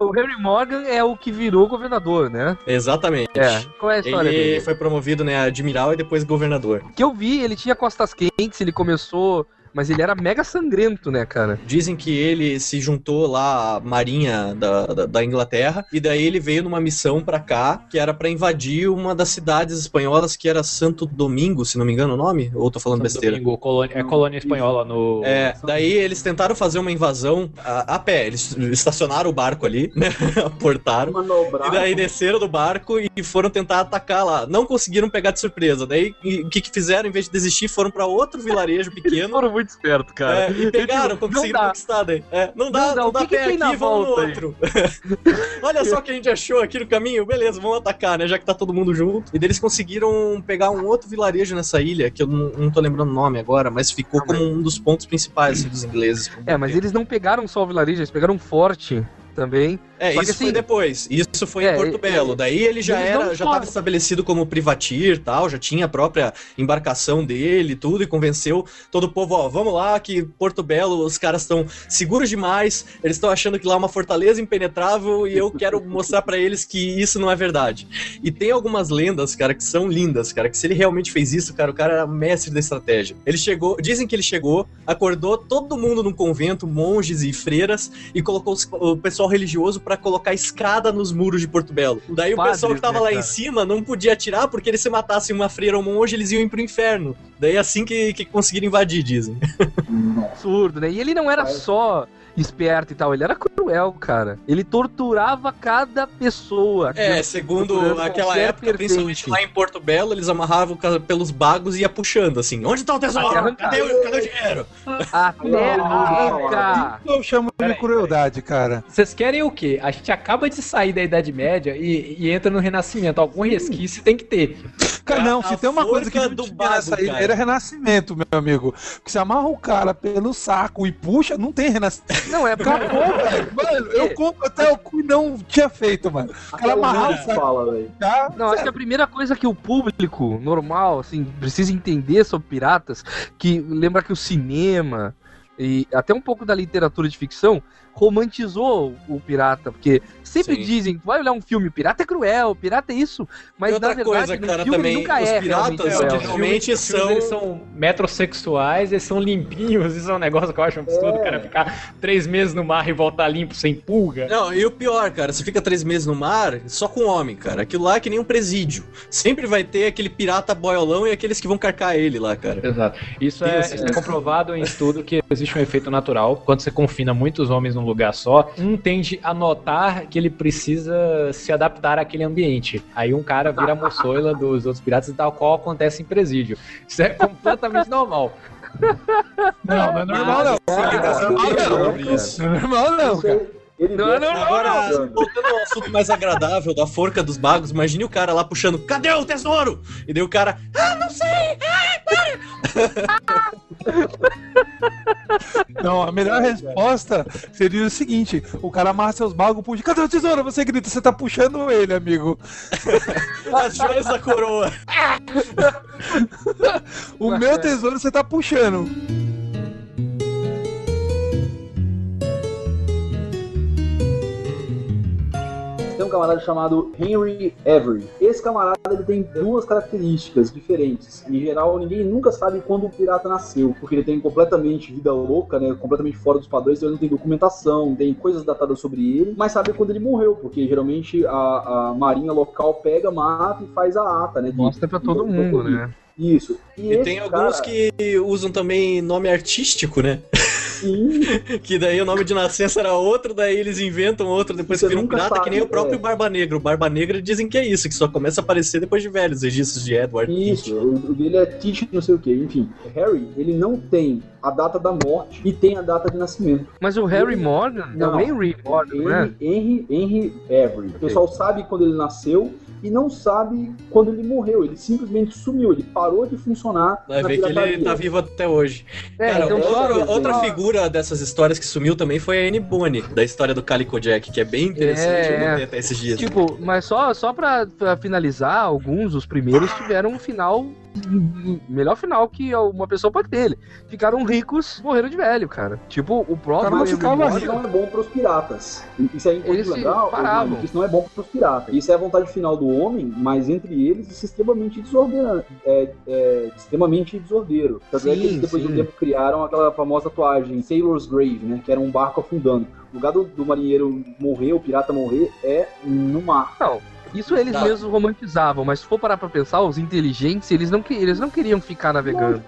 B: O Henry Morgan é o que virou governador, né?
D: Exatamente.
B: É. Qual é a história
D: Ele
B: dele?
D: foi promovido, né, a admiral e depois governador.
B: Que eu vi, ele tinha costas quentes, ele começou. Mas ele era mega sangrento, né, cara?
D: Dizem que ele se juntou lá à marinha da, da, da Inglaterra e daí ele veio numa missão pra cá que era pra invadir uma das cidades espanholas que era Santo Domingo, se não me engano o nome, ou tô falando besteira.
C: Domingo, colônia, é colônia espanhola no.
D: É, daí eles tentaram fazer uma invasão a, a pé, eles estacionaram o barco ali, né, [laughs] aportaram.
E: manobrar.
D: E daí desceram do barco e foram tentar atacar lá. Não conseguiram pegar de surpresa. Daí o que, que fizeram? Em vez de desistir, foram pra outro vilarejo
B: Eles
D: pequeno.
B: Muito espertos, cara.
D: É, e pegaram,
B: Não
D: conseguiram conquistar daí. É, não dá,
B: Não dá,
D: não, dá
B: que
D: pé aqui, vamos no outro. [laughs] Olha só o que a gente achou aqui no caminho, beleza, vamos atacar, né? Já que tá todo mundo junto. E eles conseguiram pegar um outro vilarejo nessa ilha, que eu não, não tô lembrando o nome agora, mas ficou como um dos pontos principais assim, dos ingleses.
B: É, mas eles não pegaram só o vilarejo, eles pegaram um forte também.
D: É,
B: Só
D: isso
B: assim-
D: foi depois. Isso foi
B: É,
D: em Porto
B: é,
D: Belo. Daí ele já era, já estava estabelecido como privatir, tal, já tinha a própria embarcação dele, e tudo e convenceu todo o povo, ó, vamos lá que Porto Belo, os caras estão seguros demais, eles estão achando que lá é uma fortaleza impenetrável e eu quero [laughs] mostrar pra eles que isso não é verdade. E tem algumas lendas, cara, que são lindas, cara, que se ele realmente fez isso, cara, o cara era mestre da estratégia. Ele chegou, dizem que ele chegou, acordou todo mundo num convento, monges e freiras e colocou o pessoal religioso pra colocar escada nos muros de Porto Belo. Daí o
B: padres,
D: pessoal que tava
B: né,
D: lá em cima não podia atirar porque eles se matassem uma freira ou um monge, eles iam ir pro inferno. Daí é assim que, que conseguiram invadir, dizem.
B: Absurdo, né? E ele não era só esperto e tal, ele era cruel, cara. Ele torturava cada pessoa.
D: É, segundo aquela época, principalmente lá em Porto Belo, eles amarravam pelos bagos e ia puxando, assim. Onde tá o tesouro? Cadê o, cadê o dinheiro?
B: Até arrancar.
F: Eu chamo de crueldade, cara.
C: Vocês querem o quê? A gente acaba de sair da Idade Média e, e entra no Renascimento. Algum resquício tem que ter.
F: Cara, não,
D: A
F: se tem uma coisa que não
D: do
F: tinha nessa ilha, era renascimento, meu amigo. Porque você amarra o cara pelo saco e puxa, não tem renascimento.
B: Não, é
F: Acabou, velho. Mano, eu compro até o cu e não tinha feito, mano. O cara amarrar o saco
E: fala, velho.
F: tá?
B: Não, acho que a primeira coisa que o público normal, assim, precisa entender sobre piratas, que lembra que o cinema e até um pouco da literatura de ficção romantizou o pirata, porque sempre
D: Sim.
B: dizem, vai olhar um filme, pirata é cruel, pirata é isso, mas
D: outra
B: na verdade
D: coisa,
B: no
D: cara,
B: filme
D: também,
B: nunca
D: os
B: é realmente
D: piratas
C: Os filmes, eles
D: são...
C: são metrosexuais, eles são limpinhos. Isso é um negócio que eu acho um absurdo. O cara ficar três meses no mar e voltar limpo, sem pulga.
D: Não, e o pior, cara, você fica três meses no mar só com homem, cara. Aquilo lá é que nem um presídio. Sempre vai ter aquele pirata boiolão e aqueles que vão carcar ele lá, cara.
C: Exato. Isso é, é comprovado em estudo que existe um efeito natural. Quando você confina muitos homens num lugar só, um tende a notar que ele precisa se adaptar àquele ambiente. Aí um cara vira a moçoila dos outros piratas e tal qual acontece em presídio. Isso é completamente normal.
F: Não, não é normal, não. Não é normal, não.
D: Isso.
F: Não é cara.
E: ele
B: Não, não, não,
D: Agora, voltando ao assunto mais agradável da forca dos bagos, imagine o cara lá puxando, cadê o tesouro? E daí o cara,
F: Não, [laughs] a melhor resposta seria o seguinte: o cara amarra seus bagos, puxa, cadê o tesouro? Você grita, você tá puxando ele, amigo.
D: as joias da coroa. [laughs]
F: O meu tesouro você tá puxando.
E: Tem um camarada chamado Henry Avery. Esse camarada ele tem duas características diferentes. Em geral, ninguém nunca sabe quando o pirata nasceu, porque ele tem completamente vida louca, né? Completamente fora dos padrões, então ele não tem documentação, não tem coisas datadas sobre ele, mas sabe quando ele morreu, porque geralmente a, a marinha local pega, mata e faz a ata, né? de-
B: Mostra pra todo mundo, né?
E: Isso. E,
D: E tem alguns
E: cara-
D: que usam também nome artístico, né? [laughs] Que daí o nome de nascença era outro, daí eles inventam outro depois
E: Você
D: que viram um pirata,
E: sabe,
D: que nem o próprio
E: é.
D: Barba Negra. O Barba Negra dizem que é isso, que só começa a aparecer depois de velhos registros de Edward.
E: Isso, o dele é Teach não sei o que, enfim. Harry, ele não tem a data da morte e tem a data de nascimento.
B: Mas o Harry
E: Ele-
B: Morgan é
E: Não.
B: o Henry Morgan, né?
E: Henry, Henry, Henry Avery. O pessoal sabe quando ele nasceu e não sabe quando ele morreu. Ele simplesmente sumiu, ele parou de funcionar
D: Vai ver que ele tá vivo até hoje.
B: É,
D: Cara,
B: então
D: outra, outra
B: só-
D: figura dessas histórias que sumiu também foi a Anne Bonny, da história do Calico Jack, que é bem interessante,
B: É,
D: eu
B: é.
D: notei até esses dias.
B: Tipo, mas só, só pra, pra finalizar, alguns, os primeiros, tiveram um final. Melhor final que uma pessoa pode ter. Ele. Ficaram ricos, morreram de velho, cara. Tipo, o próprio.
F: Cara, não
B: Henry
F: ficava
E: Isso não é bom pros piratas. Isso é importante
B: se
E: lembrar,
B: paravam.
E: Isso não é bom pros piratas. Isso é a vontade final do homem, mas entre eles isso é extremamente desordenado. É, é extremamente desordeiro. Tanto é que eles depois de
B: sim.
E: um tempo criaram aquela famosa tatuagem Sailor's Grave, né? Que era um barco afundando. O lugar do, do marinheiro morrer, o pirata morrer, é no mar.
B: Não, isso eles
D: Tá.
B: mesmos romantizavam, mas se for parar pra pensar, os inteligentes, eles não, que- eles não queriam ficar navegando.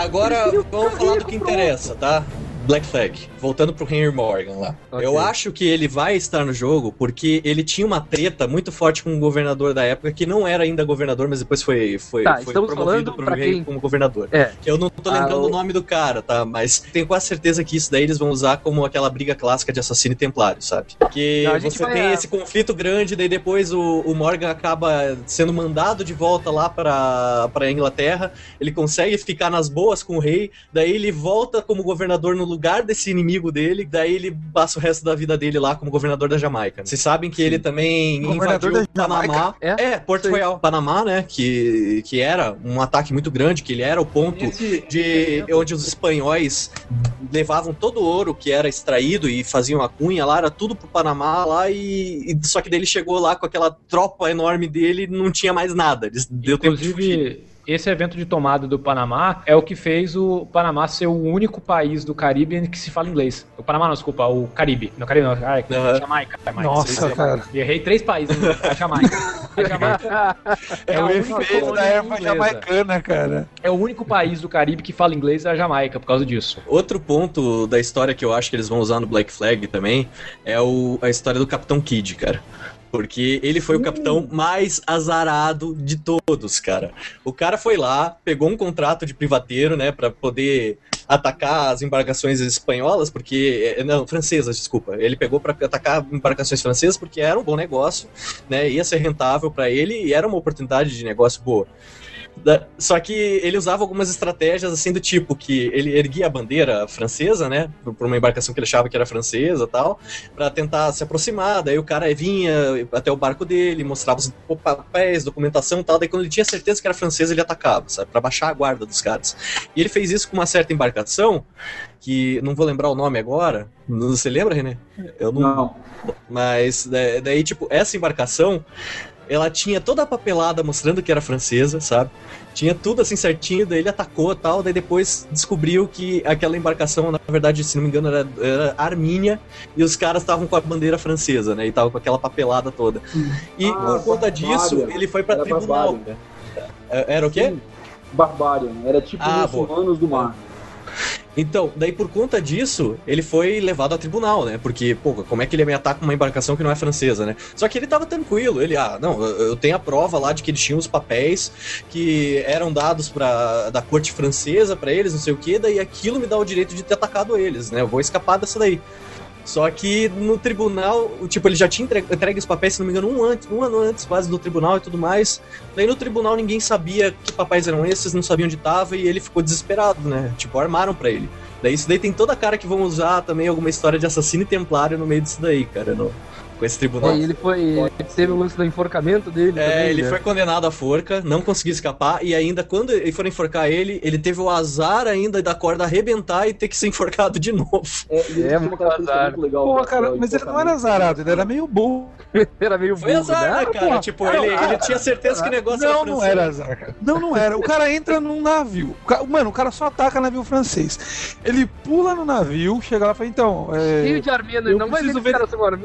D: Agora vamos falar do que interessa, tá? Black Flag, voltando pro Henry Morgan lá.
B: Ok.
D: Eu acho que ele vai estar no jogo porque ele tinha uma treta muito forte com o governador da época, que não era ainda governador, mas depois foi, foi,
B: Tá,
D: foi promovido pro rei
B: quem-
D: como governador.
B: É.
D: Que eu não tô lembrando
B: Ah, o-
D: nome do cara, tá? Mas tenho quase certeza que isso daí eles vão usar como aquela briga clássica de assassino e templário, sabe? Porque
B: Não,
D: você
B: vai-
D: tem esse conflito grande, daí depois o, o Morgan acaba sendo mandado de volta lá pra, pra Inglaterra, ele consegue ficar nas boas com o rei, daí ele volta como governador no lugar desse inimigo dele, daí ele passa o resto da vida dele lá como governador da Jamaica. Vocês sabem que ele também
F: Governador
D: invadiu
F: da Jamaica?
D: Panamá.
B: É?
D: É, Porto. Royal, Panamá, né? Que, que era um ataque muito grande, que ele era o ponto de onde os espanhóis levavam todo o ouro que era extraído e faziam a cunha lá, era tudo pro Panamá lá e, e- só que daí ele chegou lá com aquela tropa enorme dele e não tinha mais nada. Eles- Deu tempo de fugir.
C: Esse evento de tomada do Panamá é o que fez o Panamá ser o único país do Caribe em que se fala inglês. O Panamá, não, desculpa, o Caribe. Não, Caribe não, ai,
D: Aham.
C: Jamaica. Jamaica.
F: Nossa, cara.
C: Errei três países. A Jamaica. A Jamaica
F: É,
C: a
F: o efeito da erva
C: inglesa.
F: jamaicana, cara.
C: É o único país do Caribe que fala inglês é a Jamaica, por causa disso.
D: Outro ponto da história que eu acho que eles vão usar no Black Flag também é o, a história do Capitão Kidd, cara. Porque ele foi o capitão mais azarado de todos, cara. O cara foi lá, pegou um contrato de privateiro, né, Pra poder atacar as embarcações espanholas, porque eh, não, francesas, desculpa. Ele pegou pra atacar embarcações francesas porque era um bom negócio, né? Ia ser rentável pra ele e era uma oportunidade de negócio boa. Da- Só que ele usava algumas estratégias assim do tipo que ele erguia a bandeira francesa, né, por uma embarcação que ele achava que era francesa, tal, Pra tentar se aproximar. Daí o cara vinha até o barco dele, mostrava os papéis, documentação, tal. Daí quando ele tinha certeza que era francesa, ele atacava, sabe, Pra baixar a guarda dos caras. E ele fez isso com uma certa embarcação que não vou lembrar o nome agora. Você lembra, René? Eu não,
E: Não.
D: mas da- daí, tipo, essa embarcação, ela tinha toda a papelada mostrando que era francesa, sabe? Tinha tudo assim certinho, daí ele atacou e tal, daí depois descobriu que aquela embarcação, na verdade, se não me engano, era, era Armínia, e os caras estavam com a bandeira francesa, né? E estavam com aquela papelada toda. E
E: Ah,
D: por conta disso,
E: Barbária.
D: ele foi pra
E: Era
D: tribunal.
E: Barbária.
D: É, Era o quê?
E: Sim. Barbarian. Era tipo
D: Ah,
E: os humanos do mar.
D: Então, daí por conta disso, ele foi levado a tribunal, né? Porque, pô, como é que ele ia me atacar com uma embarcação que não é francesa, né? Só que ele tava tranquilo, ele, ah, não, eu tenho a prova lá de que eles tinham os papéis que eram dados pra, da corte francesa pra eles, não sei o quê, daí aquilo me dá o direito de ter atacado eles, né? Eu vou escapar dessa daí. Só que no tribunal, tipo, ele já tinha entre- entregue os papéis, se não me engano, um, antes, um ano antes quase do tribunal e tudo mais. Daí no tribunal ninguém sabia que papéis eram esses, não sabia onde tava e ele ficou desesperado, né? Tipo, armaram pra ele. Daí isso daí tem toda a cara que vão usar também alguma história de assassino e templário no meio disso daí, cara, no- com esse tribunal.
B: É, e ele foi. Ele teve o lance do enforcamento dele.
D: É,
B: também,
D: ele
B: né?
D: foi condenado à forca, não conseguiu escapar, e ainda quando eles foram enforcar ele, ele teve o azar ainda da corda arrebentar e ter que ser enforcado de novo.
E: É, ele
B: É, muito azar.
E: muito legal.
F: Porra,
E: pra-
F: cara, mas ele não era azarado, ele era meio burro. [laughs]
B: Era meio
D: Foi
B: burro,
D: azar, né,
B: né?
D: cara?
F: pô.
D: tipo, ele, ele tinha certeza que o negócio
F: Não,
D: era
F: não
D: francês.
F: era azar, cara. Não, não era. O cara entra num navio. Mano, o cara só ataca navio francês. Ele pula no navio, chega lá e fala, então. É...
B: Cheio de armênio,
F: eu
B: não vai ver
F: ver-.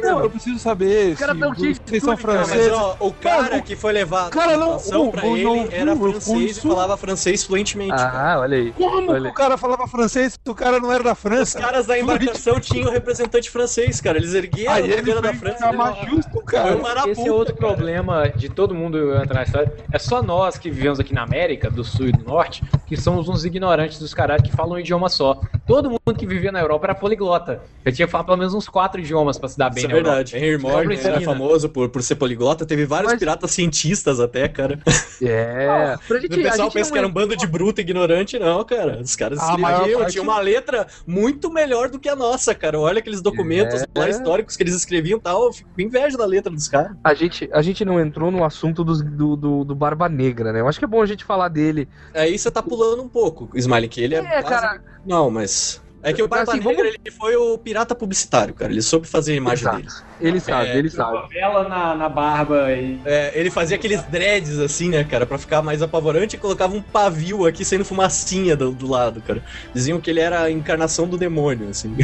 F: Não, eu preciso saber
B: Os caras
F: se vocês são
B: tudo, cara.
D: Não, mas
F: franceses.
D: ó, o cara
F: Cara,
D: que foi levado
F: cara, não, o-
D: pra
F: o-
D: ele
F: não,
D: era
F: o-
D: francês e falava francês fluentemente. cara.
B: Ah, olha aí.
F: Como
B: Olha
F: que
B: aí.
F: o cara falava francês se o cara não era da
D: Os
F: França?
D: caras da embarcação tinham representante francês, cara. Eles ergueram
F: Aí
D: a
F: ele
D: bandeira da França. né?
F: mais justo,
D: Foi
F: cara.
D: um
C: Esse é outro
D: cara.
C: problema de todo mundo entrar na história. É só nós que vivemos aqui na América, do Sul e do Norte, que somos uns ignorantes dos caras que falam um idioma só. Todo mundo que vivia na Europa era poliglota. Eu tinha que falar pelo menos uns quatro idiomas pra se dar bem
D: Isso é
C: na Europa.
D: Henry Morgan era famoso por, por ser poliglota. Teve vários
B: Mas-
D: piratas cientistas até, cara. [laughs]
B: É. Gente,
D: o pessoal pensa que era um
B: é-
D: bando de bruto ignorante, não, cara. Os caras
F: A maior
D: escreviam,
F: parte-
D: tinha uma letra muito melhor do que a nossa, cara. Olha aqueles documentos
B: É.
D: lá históricos que eles escreviam e tal. Eu fico com inveja da letra dos caras.
B: A gente, a gente não entrou no assunto dos- do, do, do Barba Negra, né? Eu acho que é bom a gente falar dele.
D: Aí você tá pulando um pouco, Smiley, que ele é.
B: É,
D: quase-
B: cara.
D: Não, mas. É que o Barba
B: Assim,
D: Negra,
B: vamos-
D: ele foi o pirata publicitário, cara. Ele soube fazer a imagem dele.
B: Exato. Ele sabe,
D: É,
B: ele sabe.
C: Vela na, na barba e.
D: É, ele fazia aqueles dreads assim, né, cara, pra ficar mais apavorante e colocava um pavio aqui saindo fumacinha do, do lado, cara. Diziam que ele era a encarnação do demônio, assim.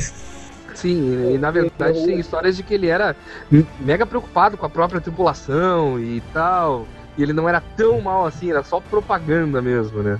B: Sim, e na verdade tem histórias de que ele era mega preocupado com a própria tripulação e tal. E ele não era tão mal assim, era só propaganda mesmo, né?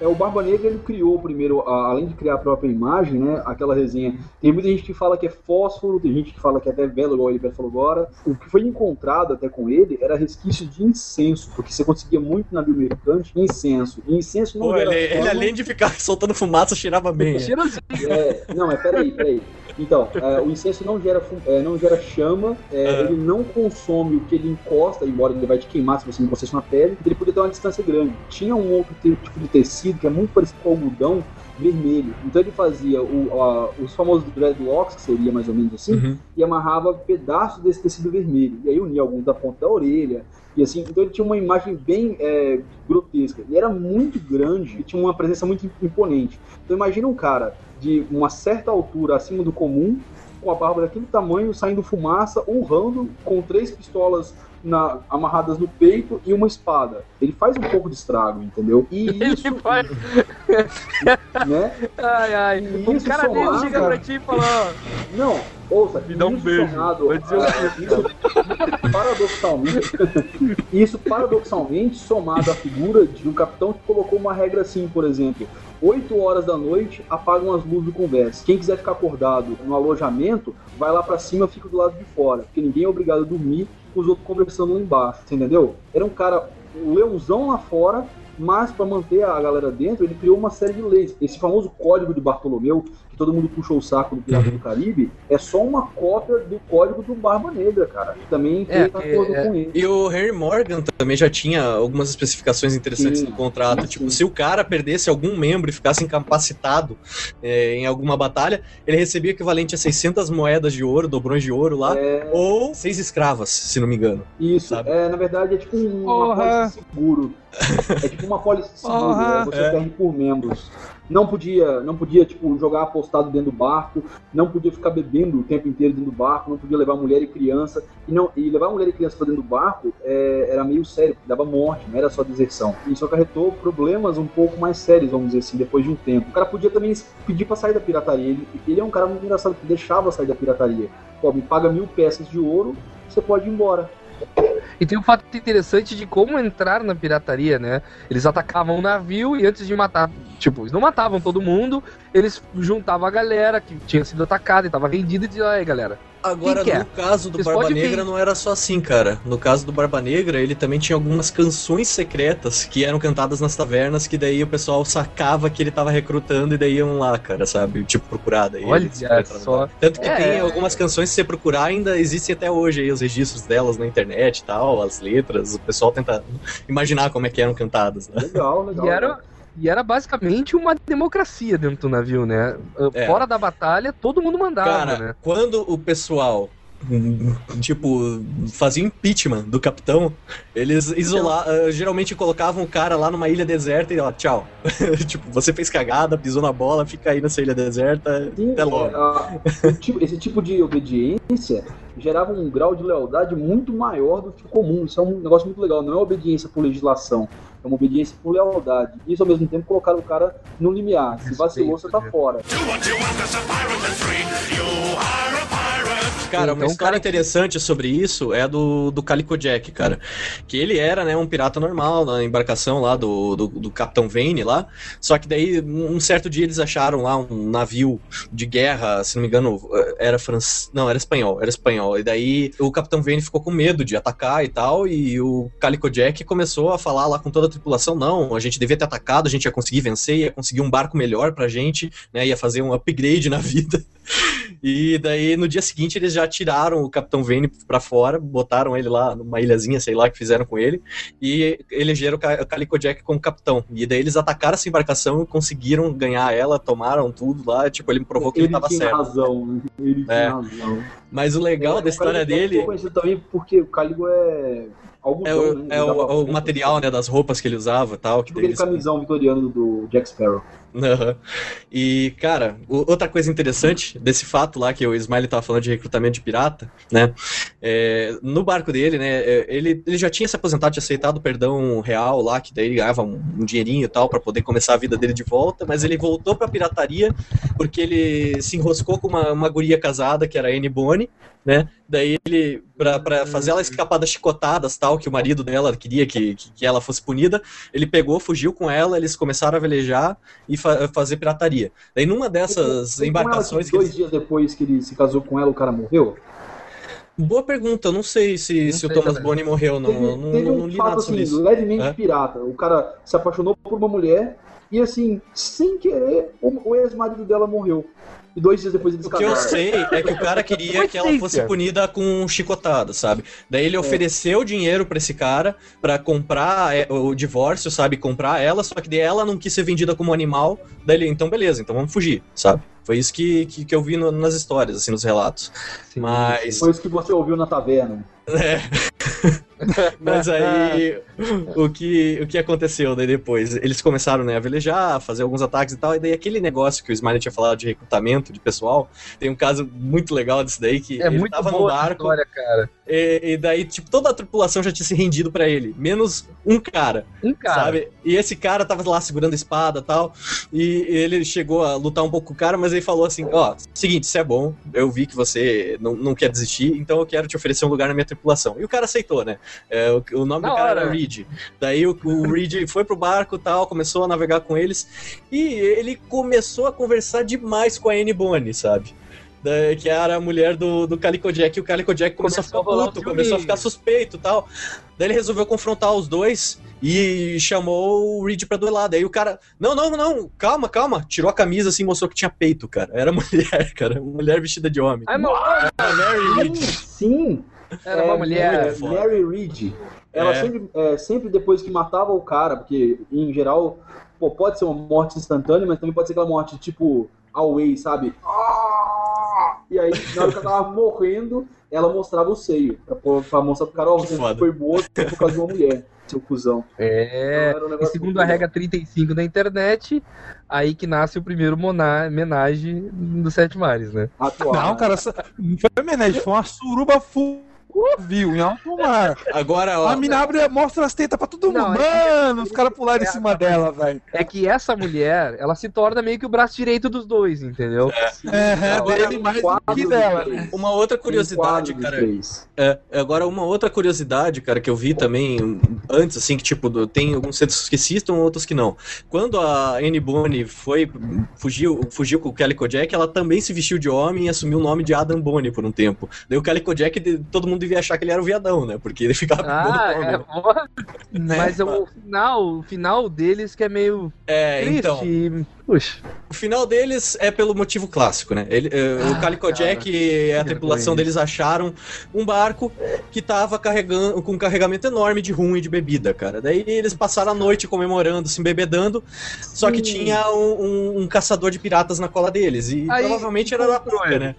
E: É, o Barba Negra ele criou primeiro, a- além de criar a própria imagem, né? Aquela resenha. Tem muita gente que fala que é fósforo, tem gente que fala que é até vela, igual ele falou agora. O que foi encontrado até com ele era resquício de incenso, porque você conseguia muito navio mercante incenso. E incenso não
D: Pô,
E: gera
D: ele, ele, além de ficar [laughs] soltando fumaça, cheirava bem.
B: Cheirosinho.
E: É, não, mas peraí, peraí. Então, é, o incenso não gera, é, não gera chama, é,
D: Ah.
E: ele não consome o que ele encosta, embora ele vai te queimar se você encostar isso na pele, ele podia ter uma distância grande. Tinha um outro tipo de tecido que é muito parecido com algodão vermelho. Então ele fazia o- a- os famosos dreadlocks, que seria mais ou menos assim,
D: Uhum.
E: e amarrava pedaços desse tecido vermelho. E aí unia alguns da ponta da orelha. E assim, então ele tinha uma imagem bem é, grotesca. Ele era muito grande e tinha uma presença muito imponente. Então imagina um cara de uma certa altura acima do comum, com a barba daquele tamanho, saindo fumaça, urrando, com três pistolas na- amarradas no peito e uma espada. Ele faz um pouco de estrago, entendeu? E isso,
B: Ele [laughs] faz. [laughs]
E: né?
B: Ai, ai.
E: E
B: Um
E: isso
B: cara dele
E: somado,
B: chega pra ti e fala:
E: Não, ouça,
B: Me dá um
E: isso
B: beijo.
E: somado
B: Vai dizer o
E: a-
B: quê?
E: isso, paradoxalmente, [laughs] isso paradoxalmente somado à figura de um capitão que colocou uma regra assim, por exemplo, 8 horas da noite apagam as luzes do conversa. Quem quiser ficar acordado no alojamento, vai lá pra cima, fica do lado de fora, porque ninguém é obrigado a dormir os outros conversando lá embaixo, entendeu? Era um cara, um leãozão lá fora, mas para manter a galera dentro, ele criou uma série de leis. Esse famoso código de Bartolomeu, todo mundo puxou o saco do Pirata do Caribe, é só uma cópia do código do Barba Negra, cara. Também
B: É,
E: fez acordo
B: é-
E: com ele.
D: E o Henry Morgan também já tinha algumas especificações interessantes
E: Sim,
D: no contrato.
E: sim,
D: Tipo,
E: sim.
D: se o cara perdesse algum membro e ficasse incapacitado é, em alguma batalha, ele recebia o equivalente a 600 moedas de ouro, dobrões de ouro lá,
E: É,
D: ou seis escravas, se não me engano.
E: isso,
D: Sabe?
E: é, na verdade é tipo um, uma pólice de seguro. É tipo uma pólice de seguro, né? você
D: É.
E: perde por membros. Não podia, não podia tipo jogar apostado dentro do barco, não podia ficar bebendo o tempo inteiro dentro do barco, não podia levar mulher e criança e não e levar mulher e criança pra dentro do barco é, era meio sério, dava morte, não era só deserção. E isso acarretou problemas um pouco mais sérios, vamos dizer assim, depois de um tempo. O cara podia também pedir pra sair da pirataria. Ele, ele é um cara muito engraçado que deixava sair da pirataria. Pô, me paga mil peças de ouro, você pode ir embora.
B: E tem um fato interessante de como entrar na pirataria, né? Eles atacavam o navio e antes de matar, tipo, eles não matavam todo mundo, eles juntavam a galera que tinha sido atacada e tava rendida e diziam, aí galera,
D: Agora,
B: Quem que é?
D: no caso do
B: Vocês
D: Barba. Negra, não era só assim, cara. No caso do Barba Negra, ele também tinha algumas canções secretas que eram cantadas nas tavernas, que daí o pessoal sacava que ele tava recrutando e daí iam lá, cara, sabe? Tipo, procurar daí.
B: Olha
D: eles
B: só.
D: Tanto que
B: É,
D: tem
B: é.
D: algumas canções, se você procurar, ainda existem até hoje aí os registros delas na internet e tal, as letras. O pessoal tenta imaginar como é que eram cantadas, né?
E: Legal, legal.
B: E era, e era basicamente uma democracia dentro do navio, né?
D: É.
B: Fora da batalha, todo mundo mandava,
D: Cara,
B: né?
D: quando o pessoal, tipo, fazia impeachment do capitão, eles isola eh, geralmente colocavam o cara lá numa ilha deserta e ó, tchau. [laughs] tipo, você fez cagada, pisou na bola, fica aí nessa ilha deserta,
E: Sim,
D: até logo.
E: é, tipo- esse tipo de obediência gerava um grau de lealdade muito maior do que o comum. Isso é um negócio muito legal. Não é obediência por legislação, é uma obediência por lealdade. Isso ao mesmo tempo colocar o cara no limiar. Se vacilou, você tá
B: né?
E: fora.
D: Cara, uma
B: o
D: história
B: cara-
D: interessante sobre isso é a do, do Calico Jack, cara. Que ele era, né, um pirata normal na embarcação lá do, do, do Capitão Vane lá. Só que daí, um certo dia, eles acharam lá um navio de guerra, se não me engano, era francês. Não, era espanhol, era espanhol. E daí o Capitão Vane ficou com medo de atacar e tal. E o Calico Jack começou a falar lá com toda a tripulação: não, a gente devia ter atacado, a gente ia conseguir vencer, ia conseguir um barco melhor pra gente, né? Ia fazer um upgrade na [laughs] vida. [laughs] E daí, no dia seguinte, eles já tiraram o Capitão Vane pra fora, botaram ele lá numa ilhazinha, sei lá, que fizeram com ele, e elegeram o Ca- o Calico Jack como capitão. E daí eles atacaram essa embarcação e conseguiram ganhar ela, tomaram tudo lá, tipo, ele provou que ele, tava
E: tinha
D: certo.
E: razão. Ele
D: É.
E: tinha razão.
D: Mas o legal
E: É,
D: da história dele
E: conhecido também porque o Caligo é algodão,
D: é o,
E: né?
D: é
E: Ele
D: o- o material, né, das roupas que ele usava e tal. Que
E: Tipo aquele
D: eles-
E: camisão vitoriano do Jack Sparrow. [laughs]
D: Aham. E, cara, outra coisa interessante desse fato lá que o Smiley tava falando de recrutamento de pirata, né? é, no barco dele, né? é, ele, ele já tinha se aposentado, tinha aceitado o perdão real lá, que daí ele ganhava um, um dinheirinho e tal pra poder começar a vida dele de volta, mas ele voltou pra pirataria porque ele se enroscou com uma, uma guria casada que era a Anne Bonny, né? Daí ele, pra, pra fazer ela escapar das chicotadas tal, que o marido dela queria que, que, que ela fosse punida, ele pegou, fugiu com ela, eles começaram a velejar e fa- fazer pirataria. Daí numa dessas
E: Foi com ela
D: embarcações
E: que
D: que
E: dois
D: eles...
E: dias depois que ele se casou com ela, o cara morreu?
D: Boa pergunta, eu não sei se,
B: Não
D: se o
B: sei
D: Thomas
B: também.
D: Boni morreu, não,
E: teve,
D: não,
E: teve
D: não,
E: um
D: não li
E: fato
D: nada sobre
E: assim,
D: isso.
E: levemente
D: É?
E: pirata. O cara se apaixonou por uma mulher e assim, sem querer, o, o ex-marido dela morreu. E dois dias depois eles
D: O que eu sei é que o cara queria que ela fosse punida com chicotada, sabe? Daí
E: É.
D: ele ofereceu dinheiro pra esse cara pra comprar é, o divórcio, sabe? Comprar ela, só que daí ela não quis ser vendida como animal. Daí ele, então beleza, então vamos fugir, sabe? Foi isso que, que, que eu vi no- nas histórias, assim, nos relatos.
B: Sim.
D: Mas.
E: Foi isso que você ouviu na taverna.
D: É. [laughs] Mas aí, o que, o que aconteceu daí depois? Eles começaram né, a velejar, a fazer alguns ataques e tal, e daí aquele negócio que o Smiley tinha falado de recrutamento de pessoal, tem um caso muito legal disso daí, que
B: É
D: ele
B: muito
D: tava no barco,
B: história, cara.
D: e, e daí, tipo, toda a tripulação já tinha se rendido pra ele, menos um cara,
B: Um cara.
D: sabe? E esse cara tava lá segurando a espada e tal, e ele chegou a lutar um pouco com o cara, mas ele falou assim, ó, seguinte, isso é bom, eu vi que você não, não quer desistir, então eu quero te oferecer um lugar na minha tripulação. E o cara aceitou, né? É, o, o nome
B: Da
D: do cara
B: hora.
D: era Reed. Daí o, o Reed foi pro barco e tal, começou a navegar com eles, e ele começou a conversar demais com a Anne Bonny, sabe? Da- que era a mulher do, do Calico Jack, e o Calico Jack começou,
B: Começou
D: a
B: a
D: ficar puto, começou a ficar suspeito e tal. Daí ele resolveu confrontar os dois e chamou o Reed pra duelar. Daí o cara, não, não, não, calma, calma. Tirou a camisa assim, mostrou que tinha peito, cara. Era [laughs] mulher, cara. Mulher vestida de homem.
B: Ai, não,
D: Era Mary Reed.
E: Sim,
B: era uma
E: é,
B: mulher.
E: Mary Reed. Ela
D: É.
E: sempre, é, sempre depois que matava o cara, porque em geral, pô, pode ser uma morte instantânea, mas também pode ser aquela morte tipo away, sabe? Ah! E aí, na hora que ela tava morrendo, ela mostrava o seio. Pra, pra mostrar pro cara, ó,
D: Que
E: você
D: foda.
E: foi morto por causa de uma mulher, seu cuzão.
B: É.
E: Então, um
B: E segundo a regra 35 da internet, aí que nasce o primeiro homenagem dos Sete Mares, né?
E: Atual,
F: Não,
E: né?
F: cara, essa- não foi homenagem, foi uma suruba full Viu, em alto mar.
D: Agora, ó,
F: A mina abre, mostra as tetas pra todo mundo.
B: Não, é-
F: Mano, os caras pularam em
B: é-
F: cima dela, velho.
B: É que essa mulher, ela se torna meio que o braço direito dos dois, entendeu?
F: É,
E: Agora,
F: dele mais do que dela.
D: uma outra curiosidade, cara. É, agora uma outra curiosidade, cara, que eu vi também antes, assim, que tipo, tem alguns centros que citam, outros que não. Quando a Anne Bonny foi, fugiu, fugiu com o Calico Jack, ela também se vestiu de homem e assumiu o nome de Adam Bonny por um tempo. Daí o Calico Jack, todo mundo devia achar que ele era o viadão, né? Porque ele ficava
B: Ah, é.
F: Né?
B: Mas o final, o final deles que é meio
D: É,
B: triste.
D: então.
B: e- Puxa.
D: O final deles é pelo motivo clássico, né? Ele, eh, o
B: Ah,
D: Calico
B: cara,
D: Jack e a tripulação deles acharam um barco que tava carregando com um carregamento enorme de rum e de bebida, cara. Daí eles passaram a noite comemorando, se embebedando, só que tinha um, um- um caçador de piratas na cola deles. E
B: Aí,
D: provavelmente era da própria, né?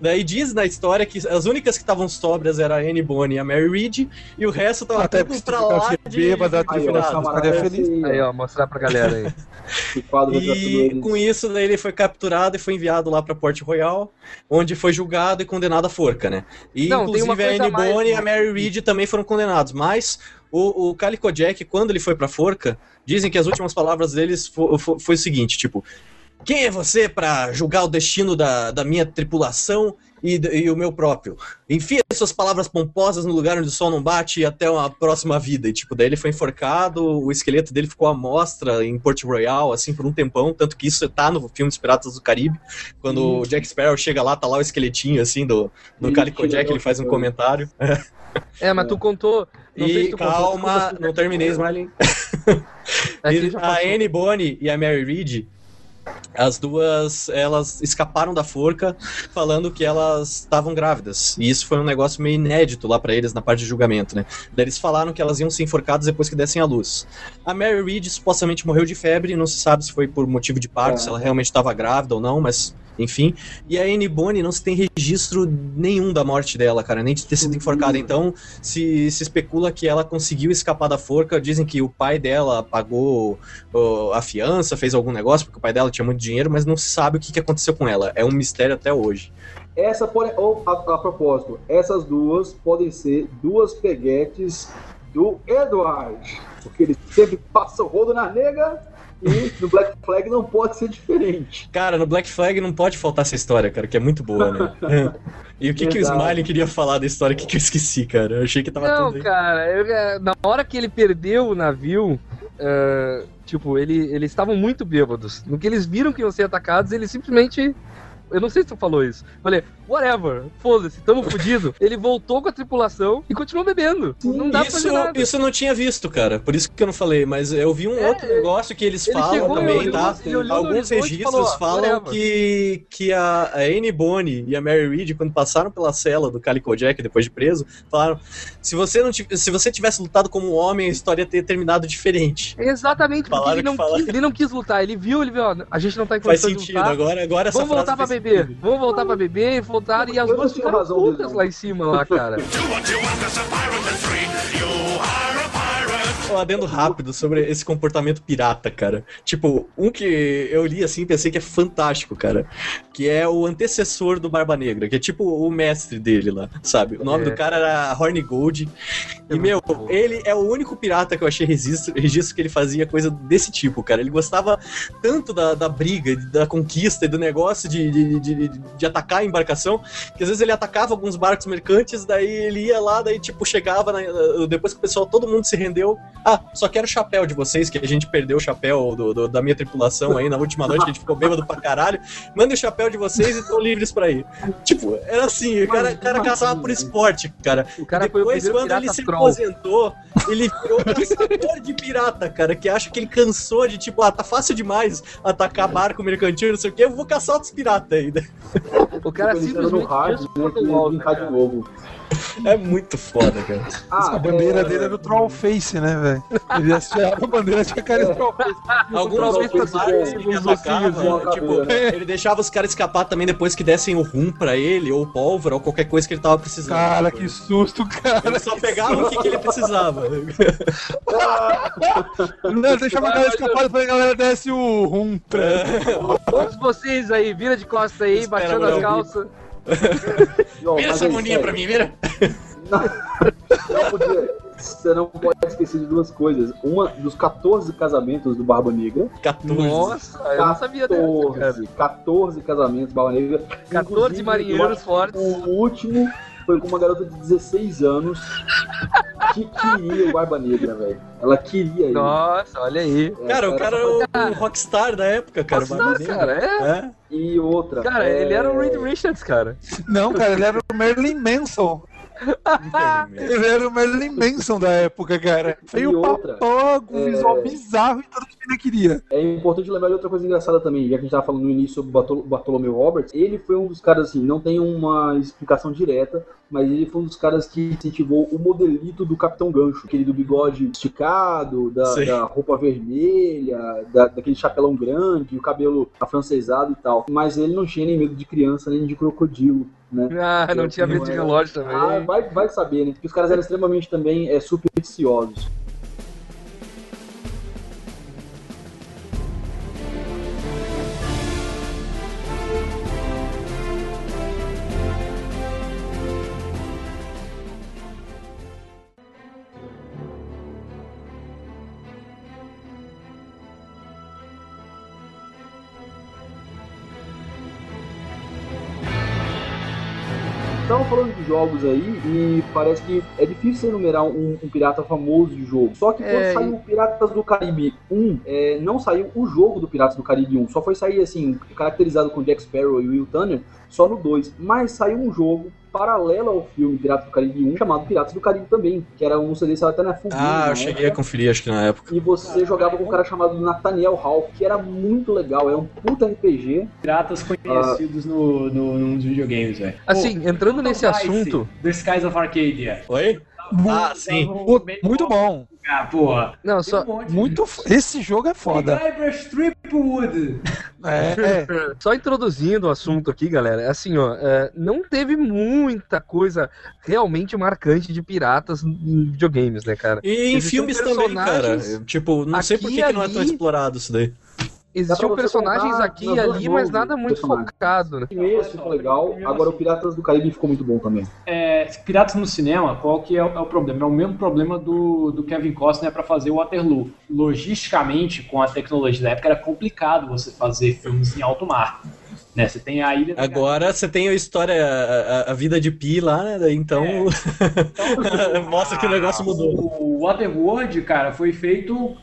D: Daí diz na história que as únicas que estavam sóbrias era a Anne Bonny e a Mary Reed, e o resto tava
F: Até
D: tudo pra lá de...
F: bêbada,
E: Aí, ó, parada
F: feliz.
B: Aí, ó, mostrar pra galera aí. [laughs]
D: E com isso, daí ele foi capturado e foi enviado lá pra Port Royal, onde foi julgado e condenado à forca, né? E
B: Não,
D: inclusive a Anne
B: mais,
D: Bonny e a? Mary Reed também foram condenados, mas o, o Calico Jack, quando ele foi pra forca, dizem que as últimas palavras deles fo- fo- foi, o seguinte, tipo, quem é você pra julgar o destino da, da minha tripulação e, e o meu próprio? Enfia suas palavras pomposas no lugar onde o sol não bate e até uma próxima vida. E, tipo, daí ele foi enforcado, o esqueleto dele ficou à mostra em Port Royal, assim, por um tempão, tanto que isso tá no filme Os Piratas do Caribe, quando o Jack Sparrow chega lá, tá lá o esqueletinho, assim, do, do Calico Jack, ele faz um comentário. [laughs]
B: É, mas tu contou. Não sei
D: E
B: se tu contou,
D: calma,
B: como
D: não terminei, Smiley. [laughs]
B: É
D: a. Anne Bonny e a Mary Reed, as duas, elas escaparam da forca falando que elas estavam grávidas. E isso foi um negócio meio inédito lá pra eles na parte de julgamento, né? Daí eles falaram que elas iam ser enforcadas depois que dessem a luz. A Mary Reed supostamente morreu de febre, não se sabe se foi por motivo de parto,
E: É.
D: se ela realmente estava grávida ou não, mas enfim. E a Anne Bonny não se tem registro nenhum da morte dela, cara, nem de ter sido enforcada. Então, se, se especula que ela conseguiu escapar da forca. Dizem que o pai dela pagou ó, a fiança, fez algum negócio, porque o pai dela tinha muito dinheiro, mas não se sabe o que, que aconteceu com ela. É um mistério até hoje.
E: Essa pode, ou, a, a propósito, essas duas podem ser duas peguetes do Edward. Porque ele sempre passa o rodo na nega e [laughs] no Black Flag não pode ser diferente.
D: Cara, no Black Flag não pode faltar essa história, cara, que é muito boa, né? [laughs] e o que, que o. Smiley queria falar da história? Que, que eu esqueci, cara? Eu achei que tava
B: Não,
D: tudo aí.
B: cara, eu- é, na hora que ele perdeu o navio, é, tipo, ele, eles estavam muito bêbados. No que eles viram que iam ser atacados, eles simplesmente. Eu não sei se tu falou isso. Falei, whatever, foda-se, tamo [laughs] fudido. Ele voltou com a tripulação e continuou bebendo. não dá pra
D: Isso,
B: fazer nada.
D: isso eu não tinha visto, cara. Por isso que eu não falei, mas eu vi um outro negócio que eles
B: Ele
D: falam
B: chegou,
D: também, tá? Alguns registros
B: falou, "Ah,
D: falam
B: whatever."
D: que, que a, a Anne Bonny e a Mary Reed, quando passaram pela cela do Calico Jack depois de preso, falaram: se você, não se você tivesse lutado como homem, a história ia ter terminado diferente.
B: Exatamente, porque ele não, quis, ele não quis lutar. Ele viu, ele viu, ó, a gente não tá em
D: Faz
B: condições de
D: sentido.
B: lutar.
D: Agora, agora
B: Vamos voltar pra
D: faz
B: beber, vamos voltar pra beber e voltar. E as duas
E: tinha
B: ficaram putas lá em cima, lá, cara. [laughs]
D: Um adendo rápido sobre esse comportamento pirata, cara. Tipo, um que eu li assim e pensei que é fantástico, cara. Que é o antecessor do Barba Negra, que é tipo o mestre dele lá, sabe? O nome
B: É.
D: do cara era Horny Gold. E,
B: É
D: meu, ele é o único pirata que eu achei registro, registro que ele fazia coisa desse tipo, cara. Ele gostava tanto da, da briga, da conquista e do negócio de, de, de, de- de atacar a embarcação, que às vezes ele atacava alguns barcos mercantes, daí ele ia lá, daí tipo, chegava, na- depois que o pessoal, todo mundo se rendeu, ah, só quero o chapéu de vocês, que a gente perdeu o chapéu do- do- da minha tripulação aí na última noite, que a gente ficou bêbado pra caralho, manda o chapéu de vocês e estão livres pra ir. Tipo, era assim, o cara, o cara caçava por esporte, cara.
B: O cara foi o
D: Depois, quando ele se
B: troll.
D: aposentou, ele virou caçador de pirata, cara, que acha que ele cansou de, tipo, ah, tá fácil demais atacar barco mercantil, não sei o quê, eu vou caçar outros piratas ainda.
B: O cara
E: no
B: simplesmente
E: hard,
B: fez o
E: Que ia
B: Wall,
E: brincar de novo.
D: É muito foda, cara.
E: Ah,
F: a bandeira
E: é,
F: dele era o Trollface, né, velho? Ele associava a bandeira tinha cara de Trollface.
E: Com
D: que ele atacava,
E: ossinhos na
D: tipo,
E: caveira.
D: ele deixava os caras escapar também depois que dessem o rum pra ele, ou pólvora, ou qualquer coisa que ele tava precisando.
F: Cara,
D: Tipo,
F: que susto, cara.
D: Ele só pegava o que, que ele precisava. [laughs]
F: Não, deixava a galera escapar, depois a galera desce o rum.
B: Todos vocês aí, vira de costa aí,
D: Espera,
B: baixando as calças.
E: Ó,
D: Vira essa
E: aí,
D: moninha
E: sério,
D: pra mim, vira.
E: não podia- você não pode esquecer de duas coisas. Uma dos 14 casamentos do Barba Negra.
D: 14.
B: Nossa, eu não sabia dessa, cara.
E: 14, 14 casamentos do Barba Negra.
B: 14
E: Inclusive,
B: marinheiros fortes.
E: O último foi com uma garota de 16 anos que queria o Barba Negra, velho. Ela queria ele.
B: Nossa, olha aí.
E: É,
D: Cara, o cara era o rockstar da época, cara. o Barba Negra.
B: cara, é.
D: É.
E: E outra.
B: Cara,
E: é,
B: ele era o Reed Richards, cara.
F: Não, cara, ele era o Merlin Manson. Ele era o Merlin Manson da época, cara. Feio
E: E outra,
F: um
E: é-
F: visual bizarro e tudo que ele queria.
E: É importante lembrar de outra coisa engraçada também, já que a gente tava falando no início sobre Bartolomeu Roberts, ele foi um dos caras, assim, não tem uma explicação direta, mas ele foi um dos caras que incentivou o modelito do Capitão Gancho, aquele do bigode esticado, da, da roupa vermelha, da- daquele chapelão grande, o cabelo afrancesado e tal. Mas ele não tinha nem medo de criança, nem de crocodilo, né?
B: Ah, não
E: Eu
B: tinha medo de
E: uma-
B: relógio também.
E: Ah, vai, vai saber, né? Porque os caras eram extremamente também é, supersticiosos. Jogos aí e parece que é difícil enumerar um, um pirata famoso de jogo. Só que quando
B: É,
E: saiu o Piratas do Caribe 1, é, não saiu o jogo do Piratas do Caribe 1. Só foi sair assim, caracterizado com Jack Sparrow e Will Turner, só no 2. Mas saiu um jogo paralelo ao filme Piratas do Caribe 1, chamado Piratas do Caribe também, que era um CD saiu até na Game,
D: Ah, eu cheguei a
E: época.
D: conferir, acho que na época.
E: E você jogava com um cara chamado Nathaniel Hall, que era muito legal, é um puta RPG.
C: Piratas conhecidos no, no, nos videogames, velho.
B: Assim, entrando nesse
C: Vice,
B: assunto.
C: The Skies of Arcadia.
D: Oi? Ah, sim.
F: Pô, muito bom.
C: Ah, porra.
B: Não, só.
C: um.
F: Muito. Esse jogo é foda.
C: Stripwood. [laughs]
F: É, é. [laughs]
B: Só introduzindo o assunto aqui, galera, é assim, ó, é, não teve muita coisa realmente marcante de piratas em videogames, né, cara?
D: E em
B: Existiam
D: filmes também, cara. Tipo, não sei por que,
B: e
D: que não é tão
B: ali.
D: explorado isso daí.
B: Existiam personagens
E: contar
B: aqui e ali, mas nada muito focado, né?
E: Esse ficou legal, agora o Piratas do Caribe ficou muito bom também.
C: É, Piratas no cinema, qual que é, o é o problema? É o mesmo problema do, do Kevin Costner para fazer o Waterloo. Logisticamente, com a tecnologia da época, era complicado você fazer filmes em alto mar. Né? Você tem a ilha
D: Agora você tem a história, a, a- vida de Pi lá, né? Daí Então, [laughs] mostra que o negócio mudou.
C: O Waterworld, cara, foi feito o,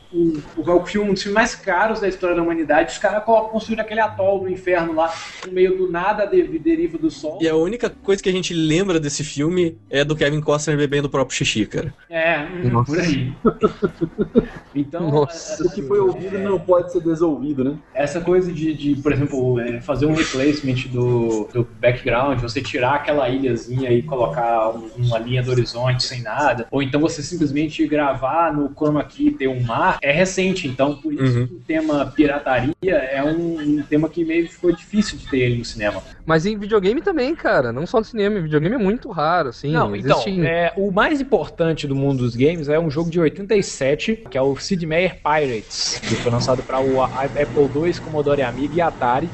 C: o, o filme, um dos filmes mais caros da história da humanidade. Os caras co- construíram aquele atol do inferno lá, no meio do nada, de, deriva do sol.
D: E a única coisa que a gente lembra desse filme é do Kevin Costner bebendo o próprio xixi, cara.
C: É, hum,
B: Nossa.
C: por aí. [laughs] Então,
B: Nossa.
E: O que foi ouvido não pode ser desolvido, né?
C: essa coisa de, de, por exemplo, é, fazer um replacement do, do background, você tirar aquela ilhazinha e colocar um- uma linha do horizonte sem nada, ou então você simplesmente gravar no chroma key ter um mar, é recente. Então, por isso
D: Uhum.
C: que o tema pirataria é um, um tema que meio ficou difícil de ter ele no cinema.
B: Mas em videogame também, cara, não só no cinema, em videogame é muito raro, assim.
C: Não, então,
B: existe-
C: é, o mais importante do mundo dos games é um jogo de 87, que é o Sid Meier Pirates, que foi lançado para o Apple II, Commodore Amiga e Atari.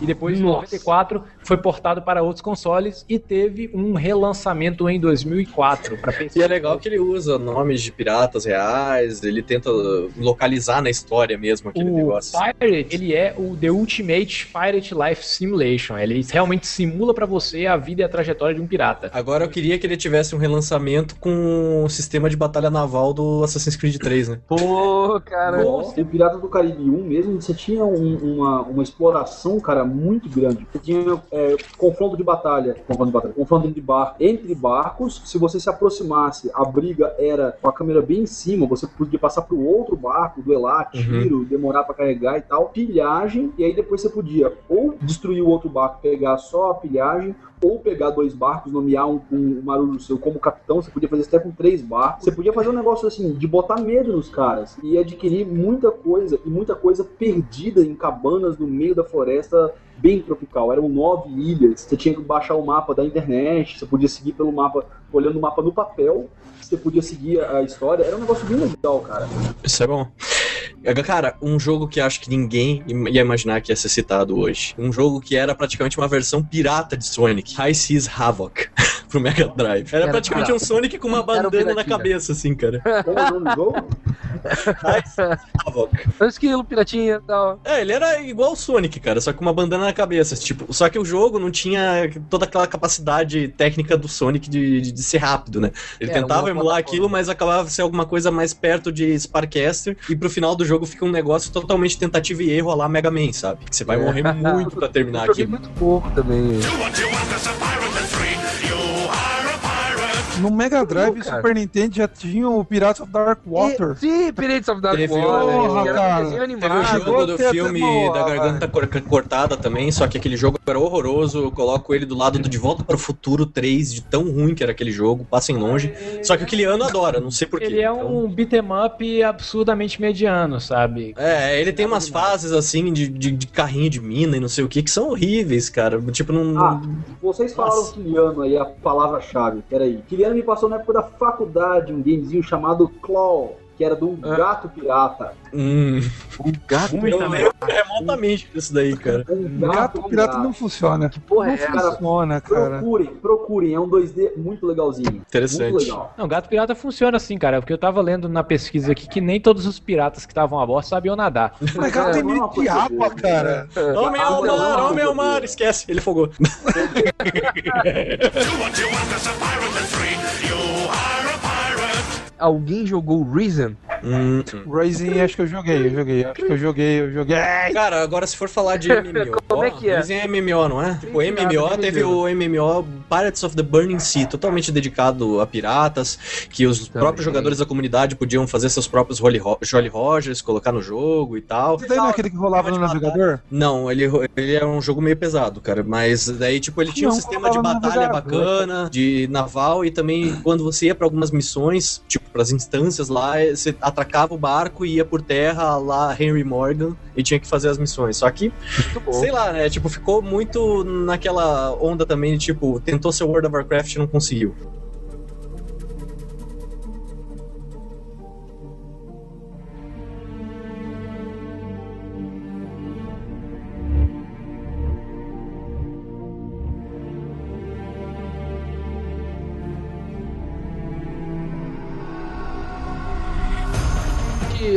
C: E depois, em
B: Nossa.
C: 94, foi portado para outros consoles e teve um relançamento em 2004 para PC.
D: E é legal que ele usa nomes de piratas reais, ele tenta localizar na história mesmo aquele
C: O
D: negócio.
C: Pirate, ele é o The Ultimate Pirate Life Simulation. Ele realmente simula para você a vida e a trajetória de um pirata.
D: Agora eu queria que ele tivesse um relançamento com o sistema de batalha naval do Assassin's Creed 3, né?
B: Pô, cara.
E: O Piratas do Caribe 1 mesmo, você tinha um- uma, uma exploração, cara, muito grande. Você tinha é, confronto de batalha, confronto de batalha, confronto de bar entre barcos. Se você se aproximasse, a briga era com a câmera bem em cima, você podia passar pro outro barco, duelar, tiro, demorar pra carregar e tal. Pilhagem, e aí depois você podia ou destruir o outro barco, pegar só a pilhagem, ou pegar dois barcos, nomear um, um marujo seu como capitão, você podia fazer isso até com três barcos. Você podia fazer um negócio assim, de botar medo nos caras e adquirir muita coisa, e muita coisa perdida em cabanas no meio da floresta bem tropical. Eram nove ilhas, você tinha que baixar o mapa da internet, você podia seguir pelo mapa, olhando o mapa no papel, você podia seguir a história. Era um negócio bem legal, cara.
D: Isso é bom. Cara, um jogo que acho que ninguém ia imaginar que ia ser citado hoje. Um jogo que era praticamente uma versão pirata de Sonic. High Seas Havoc. [laughs] pro Mega Drive. Era
B: Era
D: praticamente
B: pirata.
D: um Sonic com uma
B: um
D: bandana na cabeça, assim, cara.
E: Qual é o nome do jogo?
B: É [laughs] um esquilo, piratinha e tal.
D: É, ele era igual o Sonic, cara, só com uma bandana na cabeça. Tipo, só que o jogo não tinha toda aquela capacidade técnica do Sonic de, de, de ser rápido, né? Ele
B: Era
D: tentava emular
B: plataforma.
D: aquilo, mas acabava ser alguma coisa mais perto de Sparkcaster. E pro final do jogo fica um negócio totalmente tentativa e erro a lá Mega Man, sabe? Que você vai
B: É.
D: morrer muito pra terminar [laughs]
B: Eu joguei
D: aquilo.
B: muito pouco também.
F: No Mega Drive e. Super Nintendo já tinha o Pirates of Dark Water.
B: E, sim, Pirates of Dark
D: Teve
B: Water.
F: Porra,
B: era
F: cara.
B: desenho
D: Teve o jogo do filme da Garganta cor- Cortada também, só que aquele jogo era horroroso. Eu coloco ele do lado do De Volta para o Futuro 3, de tão ruim que era aquele jogo, passem longe. Só que o Kiliano adora, não sei porquê.
C: Ele é um beat'em up absurdamente mediano, sabe?
D: É, ele tem umas fases assim de, de, de carrinho de mina e não sei o que, que são horríveis, cara. Tipo, não.
E: Ah, vocês falaram
D: Nossa.
E: Kiliano aí, a palavra-chave. Peraí. Kiliano me passou na época da faculdade um gamezinho chamado Claw, que era um
B: Ah.
E: gato pirata.
D: Hum,
B: Um gato.
C: Também.
D: lembro remotamente disso daí, cara.
E: Um
F: Gato pirata não funciona.
B: Que porra
F: Não
B: é essa?
F: funciona, cara.
E: Procurem, procurem. É um 2D muito legalzinho. Muito
D: Interessante.
E: legal.
C: Não, gato pirata funciona assim, cara, porque eu tava lendo na pesquisa aqui que nem todos os piratas que estavam a bordo sabiam nadar.
F: Mas gato tem
E: é
F: medo de água, cara.
D: Homem
E: Ah,
D: ao mar, homem ao mar, esquece, ele fogou.
B: Alguém jogou Reason?
D: Hum,
F: Rising, acho que eu joguei, eu joguei, acho que eu joguei, eu joguei.
D: Cara, agora se for falar de MMO, [laughs]
B: Como é que é?
D: Dizem MMO, não é? O
B: pirata
D: MMO
B: de
D: teve o MMO Pirates of the Burning Sea, totalmente dedicado a piratas, que os
B: Também.
D: próprios jogadores da comunidade podiam fazer seus próprios Jolly, Ro Jolly Rogers, colocar no jogo e tal.
F: Não é aquele que rolava no navegador?
D: Não, ele, ele é um jogo meio pesado, cara. Mas daí, tipo, ele tinha um
F: Não,
D: sistema de
F: colocava no
D: batalha
F: navegador.
D: bacana, de naval, e também quando você ia pra algumas missões, tipo, pras instâncias lá, eh, você atracava o barco e ia por terra lá Henry Morgan e tinha que fazer as missões. Só que, sei lá, né? Tipo, ficou muito naquela onda também de tipo, tentou ser World of Warcraft e não conseguiu.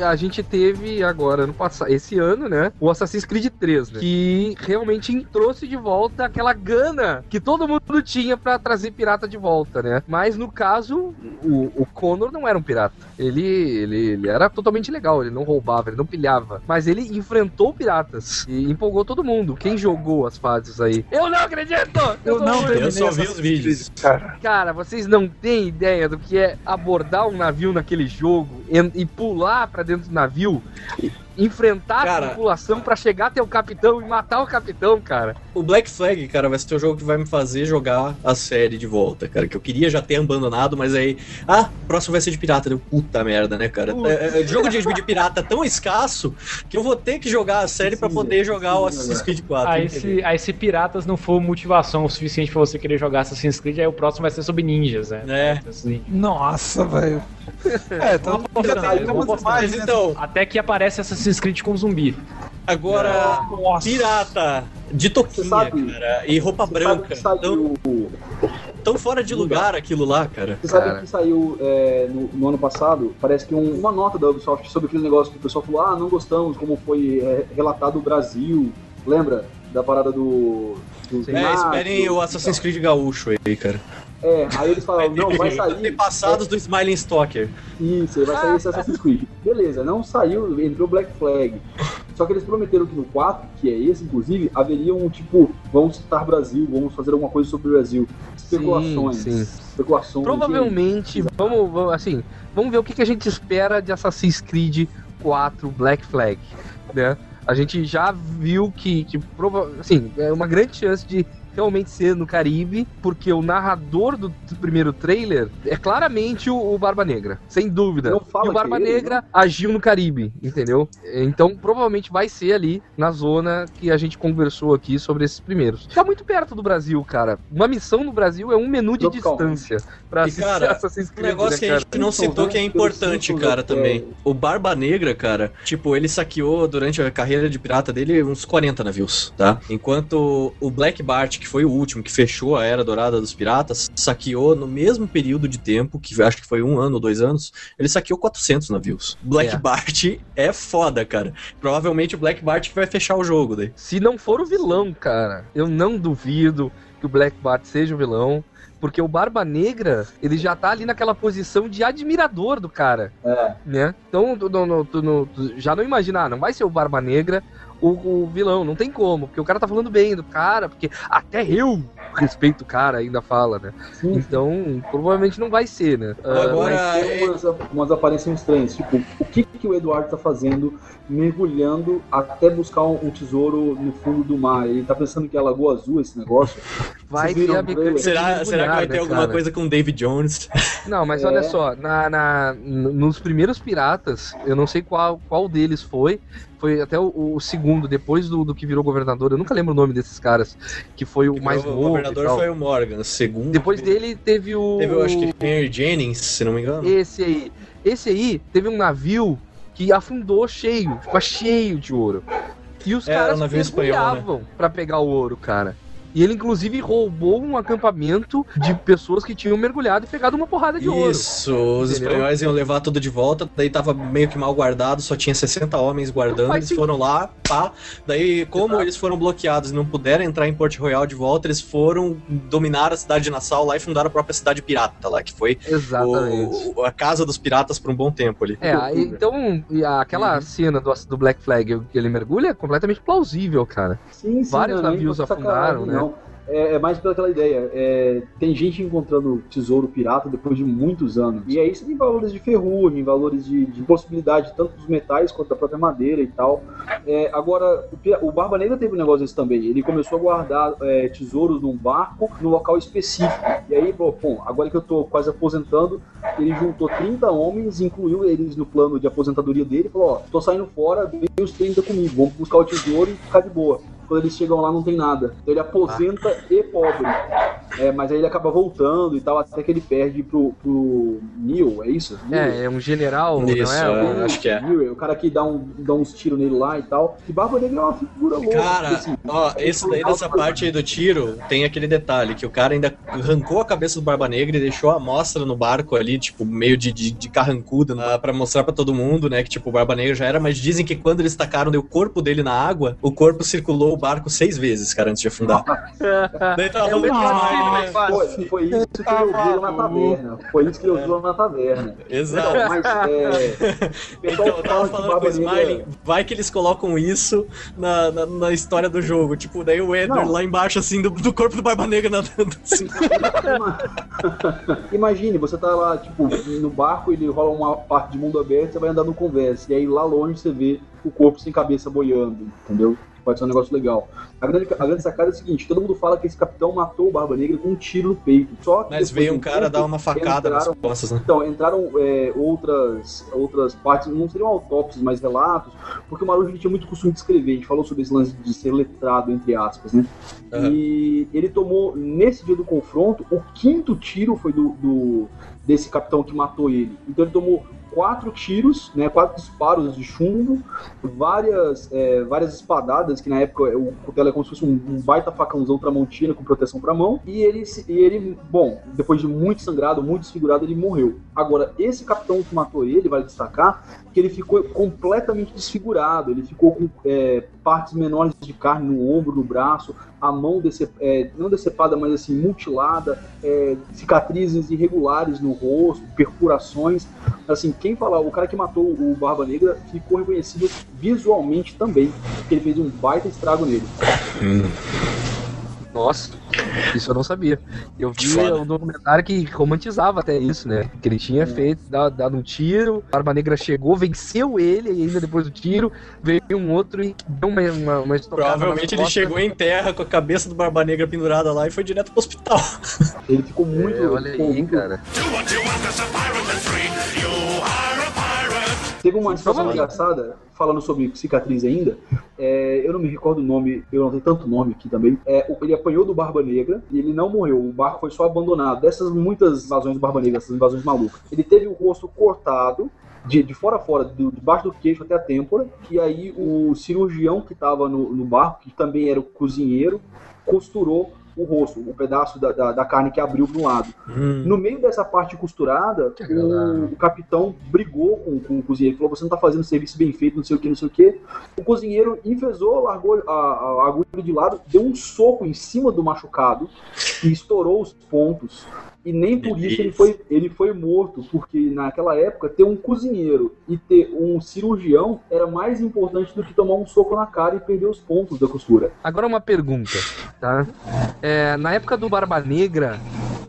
B: A gente teve agora, no passado, esse ano, né? O Assassin's Creed 3, né? Que realmente trouxe de volta aquela gana que todo mundo tinha pra trazer pirata de volta, né? Mas no caso, o, o Connor não era um pirata. Ele, ele, ele era totalmente legal, ele não roubava, ele não pilhava. Mas ele enfrentou piratas e empolgou todo mundo. Quem jogou as fases aí? Eu não acredito!
F: Eu
B: tô
F: não terminei
D: Eu só vi os vídeos.
F: Cara,
B: Cara, vocês não têm ideia do que é abordar um navio naquele jogo en- e pular pra dentro do navio, enfrentar
D: Cara.
B: a tripulação pra chegar até o capitão e matar o capitão, cara.
D: O Black Flag, cara, vai ser o jogo que vai me fazer jogar a série de volta, cara. Que eu queria já ter abandonado, mas aí. Ah, próximo vai ser de pirata. Deu puta merda, né, cara? É, é, jogo de, de pirata tão escasso que eu vou ter que jogar a série pra
E: Precisa,
D: poder jogar o Assassin's Creed 4.
C: Aí se, aí se piratas não for motivação o suficiente pra você querer jogar Assassin's Creed, aí o próximo vai ser sobre ninjas, né?
D: É.
C: Assim.
F: nossa, velho. [laughs] É, então tá
D: Mas
F: né?
D: então,
C: Até que aparece Assassin's Creed com zumbi.
D: agora.
F: Nossa.
D: Pirata de toquinha,
E: sabe-
D: cara, e roupa branca.
E: que
D: Tão,
E: saiu,
D: tão fora de lugar aquilo lá, cara.
E: você sabe
B: Cara.
E: que saiu é, no, no ano passado, parece que um- uma nota da Ubisoft sobre aquele negócio que o pessoal falou, ah, não gostamos como foi é, relatado o Brasil. Lembra da parada do... do
D: É, esperem o Assassin's Creed gaúcho aí, cara.
E: É, aí eles falaram, não, vai [laughs] sair...
D: Antepassados do Smiling Stalker.
E: Isso, vai sair esse Assassin's Creed. Beleza, não saiu, entrou Black Flag. Só que eles prometeram que no 4, que é esse inclusive, haveria um tipo, vamos citar Brasil, vamos fazer alguma coisa sobre o Brasil. Especulações.
B: Sim, sim.
E: Especulações.
B: Provavelmente, vamos, vamos, assim, vamos ver o que, que a gente espera de Assassin's Creed 4 Black Flag, né? A gente já viu que, que prova assim, é uma grande chance de realmente ser no Caribe, porque o narrador do, do primeiro trailer é claramente o, o Barba Negra, sem dúvida.
E: Não fala
B: e o Barba
E: ele,
B: Negra agiu no Caribe, entendeu? Então provavelmente vai ser ali na zona que a gente conversou aqui sobre esses primeiros. Tá muito perto do Brasil, cara. Uma missão no Brasil é um menu de
E: Tropical.
B: distância pra
D: E,
B: assistir Assassin's
D: Um
B: Creed,
D: negócio
B: né,
D: que a gente não citou que é importante, cara, também. O Barba Negra, cara, tipo, ele saqueou durante a carreira de pirata dele uns 40 navios, tá? Enquanto o Black Bart, que foi o último, que fechou a era dourada dos piratas, saqueou no mesmo período de tempo, que acho que foi um ano ou dois anos, ele saqueou 400 navios. Black
B: É.
D: Bart é foda, cara. Provavelmente o Black Bart vai fechar o jogo daí.
B: Se não for o vilão, cara, eu não duvido que o Black Bart seja o vilão. Porque o Barba Negra, ele já tá ali naquela posição de admirador do cara.
E: É.
B: Né? Então, tu, tu tu já não imagina, ah, não vai ser o Barba Negra o, o vilão, não tem como. Porque o cara tá falando bem do cara, porque até eu respeito o cara, ainda fala, né?
E: Sim.
B: Então, provavelmente não vai ser, né? Ah,
D: Agora-
E: Mas
D: é-
E: umas, umas aparências estranhas. Tipo, o que, que o Eduardo tá fazendo mergulhando até buscar um, um tesouro no fundo do mar? Ele tá pensando que é Lagoa Azul esse negócio?
B: vai ter a mecânica
D: Será, será que vai ter
B: né,
D: alguma
B: cara?
D: coisa com David Jones?
B: Não, mas
E: É.
B: olha só, na, na- nos primeiros piratas, eu não sei qual, qual deles foi, foi até o, o segundo, depois do, do que virou governador, eu nunca lembro o nome desses caras, que foi o mais
D: o
B: novo. e
D: governador foi o Morgan. Segundo.
B: Depois dele teve o.
D: Teve, eu acho que Henry Jennings, se não me engano.
B: Esse aí. Esse aí teve um navio que afundou cheio, ficou cheio de ouro. E os
D: Era
B: caras
D: navio espanhol, né?
B: mergulhavam pra pegar o ouro, cara. E ele, inclusive, roubou um acampamento de pessoas que tinham mergulhado e pegado uma porrada de ouro.
D: Isso, os
B: Entendeu?
D: espanhóis iam levar tudo de volta, daí tava meio que mal guardado, só tinha 60 homens guardando, eles foram lá, pá. Daí, como
B: Exato.
D: eles foram bloqueados e não puderam entrar em Port Royal de volta, eles foram dominar a cidade de Nassau lá e fundaram a própria cidade pirata lá, que foi
B: Exatamente.
D: o- a casa dos piratas por um bom tempo ali.
B: É, então, aquela
D: Uhum.
B: cena do, do Black Flag que ele mergulha é completamente plausível, cara.
E: Sim, sim.
B: Vários
E: não
B: navios afundaram, né?
E: Não. É, é mais pelaquela ideia. É, tem gente encontrando tesouro pirata depois de muitos anos. E aí você tem valores de ferrugem, valores de, de possibilidade, tanto dos metais quanto da própria madeira e tal. É, agora, o, o Barba Negra teve um negócio desse também. Ele começou a guardar é, tesouros num barco, num local específico. E aí, falou, pô, agora que eu tô quase aposentando, ele juntou 30 homens, incluiu eles no plano de aposentadoria dele e falou, ó, tô saindo fora, vem os 30 comigo, vamos buscar o tesouro e ficar de boa. Quando eles chegam lá não tem nada. Então ele aposenta e pobre. É, mas aí ele acaba voltando e tal, até que ele perde pro, pro Neil, é isso? Neil?
B: É, é um general,
D: Isso,
B: não é?
D: é. Acho que é.
E: Neil, o cara que dá, um, dá uns tiros nele lá e tal. E Barba Negra é uma figura louca.
D: Cara,
E: porque, assim,
D: ó, esse daí dessa parte aí do tiro, tem aquele detalhe, que o cara ainda arrancou a cabeça do Barba Negra e deixou a amostra no barco ali, tipo, meio de, de, de carrancuda, né, pra mostrar pra todo mundo, né, que tipo, o Barba Negra já era, mas dizem que quando eles tacaram o corpo dele na água, o corpo circulou o barco seis vezes, cara, antes de afundar. [laughs] daí tava
B: É o
D: falando,
B: Edward
D: "Ah,
E: Foi, foi isso que ele ouviu lá na taverna. Foi isso que ele ouviu lá na taverna.
D: Exato.
E: Não, mas é, [laughs]
D: Então, eu tava falando com o Smiling, vai que eles colocam isso na, na, na história do jogo. Tipo, daí o Edward
E: Não.
D: lá embaixo, assim, do, do corpo do Barba Negra nadando assim. [laughs]
E: Imagine, você tá lá, tipo, no barco, ele rola uma parte de mundo aberto, você vai andar no conversa. E aí lá longe você vê o corpo sem cabeça boiando, entendeu? Pode ser um negócio legal. A grande, a grande sacada é a seguinte: todo mundo fala que esse capitão matou o Barba Negra com um tiro no peito. Só que
D: Mas veio um cara dar uma facada nas
E: entraram-
D: costas, né?
E: Então, entraram é, outras, outras partes, não seriam autópsias, mas relatos, porque o Marujo tinha muito costume de escrever, a gente falou sobre esse lance de ser letrado, entre aspas, né?
D: Aham.
E: E ele tomou, nesse dia do confronto, o quinto tiro foi do, do- desse capitão que matou ele. Então ele tomou quatro tiros, né, quatro disparos de chumbo, várias, é, várias espadadas, que na época o cutelo é como se fosse um, um baita facãozão tramontina com proteção pra mão, e ele, e ele, bom, depois de muito sangrado, muito desfigurado, ele morreu. Agora, esse capitão que matou ele, vale destacar, que ele ficou completamente desfigurado, ele ficou com é, partes menores de carne no ombro, no braço, a mão decep é, não decepada, mas assim, mutilada, é, cicatrizes irregulares no rosto, perfurações. Assim, quem falar, o cara que matou o Barba Negra ficou reconhecido visualmente também, porque ele fez um baita estrago nele.
B: Nossa. Isso eu não sabia. Eu vi
D: foda.
B: um documentário que romantizava até isso, né? Que ele tinha feito, dado, dado um tiro, a Barba Negra chegou, venceu ele, e ainda depois do tiro, veio um outro e deu uma, uma, uma
D: Provavelmente ele chegou em terra com a cabeça do Barba Negra pendurada lá e foi direto pro hospital.
E: Ele ficou muito.
B: É, olha aí, cara.
E: Teve uma
B: Provavelmente.
E: engraçada, falando sobre cicatriz ainda, é, eu não me recordo o nome, eu não tenho tanto nome aqui também. É, ele apanhou do Barba Negra e ele não morreu, o barco foi só abandonado. Dessas muitas invasões do Barba Negra, essas invasões malucas. Ele teve o rosto cortado, de, de fora a fora, do, debaixo do queixo até a têmpora, e aí o cirurgião que estava no, no barco, que também era o cozinheiro, costurou o rosto, o pedaço da, da, da carne que abriu para um lado. No meio dessa parte costurada, o, o capitão brigou com, com o cozinheiro, falou: Você não tá fazendo serviço bem feito, não sei o que, não sei o que. O cozinheiro enfesou, largou a, a- a agulha de lado, deu um soco em cima do machucado e estourou os pontos. E nem por isso ele foi, ele foi morto, porque naquela época ter um cozinheiro e ter um cirurgião era mais importante do que tomar um soco na cara e perder os pontos da costura.
B: Agora uma pergunta, tá? É, na época do Barba Negra,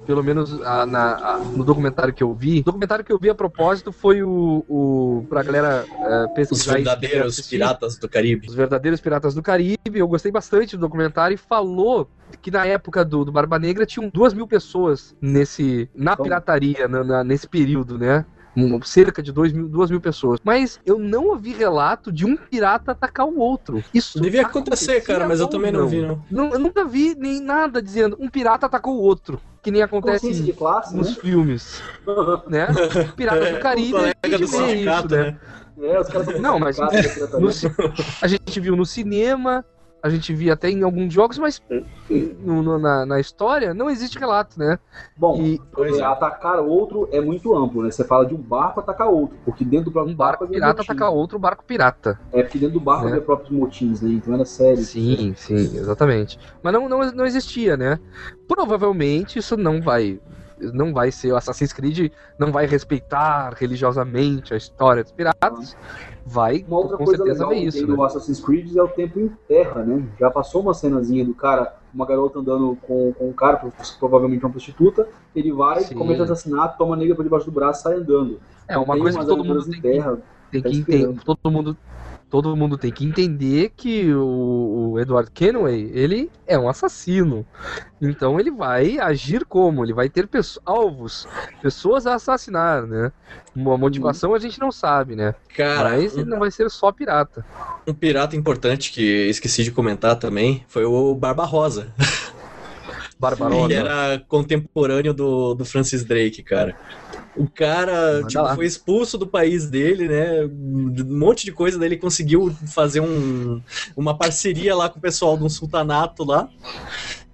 B: pelo menos a- na- a- no documentário que eu vi, o documentário que eu vi a propósito foi o, o pra galera é,
D: Os
B: pesquisar e
D: verdadeiros
B: assistir.
D: piratas do Caribe.
B: Os Verdadeiros Piratas do Caribe. Eu gostei bastante do documentário e falou que na época do, do Barba Negra tinham duas mil pessoas nesse, na
E: Como?
B: pirataria, na- na- nesse período, né? Cerca de dois mil, duas mil pessoas. Mas eu não ouvi relato de um pirata atacar o outro. Isso
D: Devia acontecer, cara, mas eu também não vi, não.
B: Não, eu nunca vi nem nada dizendo um pirata atacou o outro. Que nem acontece
E: de classe,
B: nos
E: né?
B: filmes, né? Piratas do Caribe.
D: o
B: a gente vê isso,
D: né?
E: É, os caras são
B: Não, mas-
E: pirataria.
B: No ci- a gente viu no cinema, a gente via até em alguns jogos, mas no- no- na, na história não existe relato, né?
E: Bom,
B: E
E: é,
D: é.
E: atacar outro é muito amplo, né? Você fala de um barco atacar outro, porque dentro do próprio
B: um barco
E: havia
B: pirata
E: motim.
B: atacar outro barco pirata.
E: É, porque dentro do barco
B: Né?
E: havia próprios motins, né? Então era sério.
B: Sim, sim, exatamente. Mas não, não, não existia, né? Provavelmente isso não vai. Não vai ser. O Assassin's Creed não vai respeitar religiosamente a história dos piratas. Vai,
E: Uma outra
B: com
E: coisa
B: certeza, ver
E: que
B: isso,
E: tem
B: né?
E: no Assassin's Creed é o tempo em terra, né? Já passou uma cenazinha do cara, uma garota andando com, com um cara, provavelmente uma prostituta, ele vai,
B: Sim.
E: comete assassinato, toma a negra por debaixo do braço e sai andando.
B: É uma
E: Tem
B: coisa que todo mundo tem que tem
E: Tá
B: que
E: esperando.
B: entender, todo mundo todo mundo tem que entender que o, o Edward Kenway, ele é um assassino. Então ele vai agir como? Ele vai ter pesso- alvos, pessoas a assassinar, né? Uma motivação a gente não sabe, né?
D: Cara,
B: Mas ele não vai ser só pirata.
D: um pirata importante que esqueci de comentar também foi o Barba Rosa. [laughs]
B: Barbarossa.
D: Ele era contemporâneo do, do Francis Drake, cara. O cara tipo, foi expulso do país dele, né? Um monte de coisa dele conseguiu fazer um, uma parceria lá com o pessoal de um sultanato lá.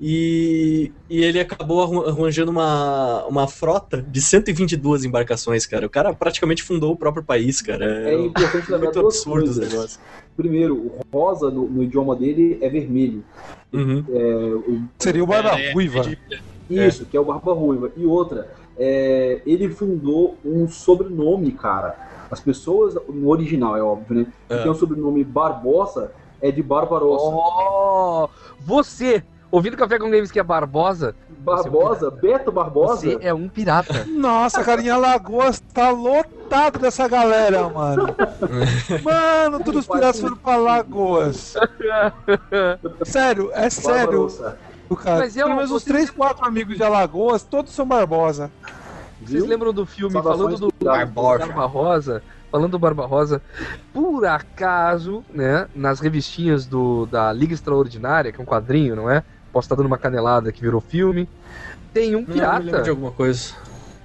D: E, e ele acabou arran- arranjando uma, uma frota de 122 embarcações, cara. O cara praticamente fundou o próprio país, cara.
E: É importante lembrar
D: muito
E: duas
D: absurdo esse
E: coisas.
D: negócio.
E: Primeiro, o rosa no, no idioma dele é vermelho.
D: Uhum.
E: É, o
F: Seria o Barba
D: É,
F: Ruiva.
D: É.
E: Isso, que é o Barba Ruiva. E outra, é, ele fundou um sobrenome, cara. As pessoas, no original, é óbvio, né? Que
D: É.
E: tem o sobrenome Barbosa, é de Barbarossa.
B: Oh, você, ouvindo Café com Games que é Barbosa,
E: Barbosa, Beto Barbosa.
B: você é um pirata. [laughs]
F: Nossa, cara, em Alagoas tá lotado dessa galera, mano. [laughs] Mano, todos os piratas foram pra Alagoas. Sério, é sério, cara.
B: Mas eu-
F: Pelo menos uns
B: vocês
F: 3, 4 amigos de Alagoas, todos são Barbosa.
B: Vocês
E: Viu?
B: lembram do filme falando do
E: piratas.
B: Barba Rosa? Falando do Barba Rosa, por acaso, né, nas revistinhas do, da Liga Extraordinária, que é um quadrinho, não é? Posso estar dando uma canelada que virou filme. Tem um
D: Não, me lembro de
B: pirata,
D: alguma coisa.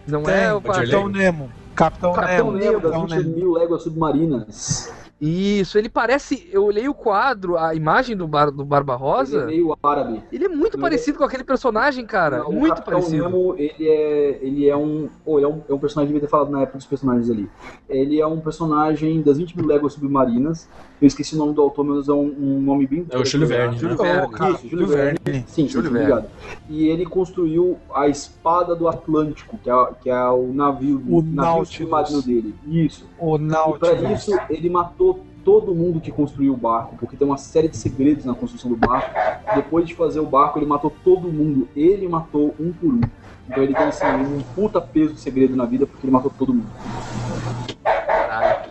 B: não
F: Tem,
B: é? O
F: Capitão Nemo. Capitão,
E: Capitão
F: Nemo.
E: Nemo, das
F: Capitão
E: 20
F: Nemo.
E: mil léguas submarinas.
B: Isso, ele parece. Eu olhei o quadro, a imagem do, bar, do Barba
E: Ele é
B: Rosa.
E: meio árabe.
B: Ele é muito
E: Ele-
B: parecido com aquele personagem, cara.
E: Não,
B: muito parecido.
E: Nemo, ele é, ele é um. Oh, ele é um, é um personagem, devia ter falado na época dos personagens ali. Ele é um personagem das 20 mil léguas submarinas. Eu esqueci o nome do autor, mas é um, um nome bem.
D: É o Júlio Verne, né?
B: Júlio
F: Ô,
B: Verne.
E: Isso, Júlio Verne.
F: Verne.
E: Sim,
B: Júlio
E: sim, obrigado. E ele construiu a espada do Atlântico, que é, que é o navio,
F: O
E: navio submarino dele. Isso.
F: O
E: E para
F: Nautilus.
E: isso, ele matou todo mundo que construiu o barco, porque tem uma série de segredos na construção do barco. Depois de fazer o barco, ele matou todo mundo. Ele matou um por um. Então ele tem assim, um puta peso de segredo na vida porque ele matou todo mundo.
B: Caralho.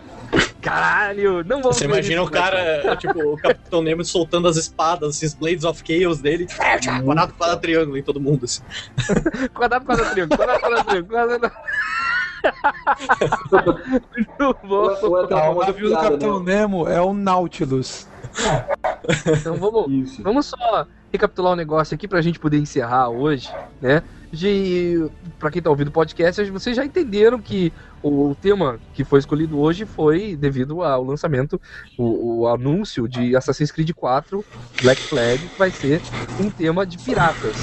B: Caralho, não vamos
D: Você
B: ver
D: imagina
B: isso,
D: o cara, tipo, o Capitão Nemo soltando as espadas, esses Blades of Chaos dele, quadrado, quadrado, triângulo em todo mundo, assim. [laughs]
B: Quadrado, quadrado, triângulo, quadrado, quadrado, triângulo, quadrado. Muito bom.
F: Ah, o navio do Capitão
E: né?
F: Nemo é o Nautilus.
B: Então vamos,
E: Isso.
B: vamos só recapitular um negócio aqui pra gente poder encerrar hoje, né? De, pra quem tá ouvindo o podcast, vocês já entenderam que o tema que foi escolhido hoje foi devido ao lançamento, o, o anúncio de Assassin's Creed 4 Black Flag, que vai ser um tema de piratas.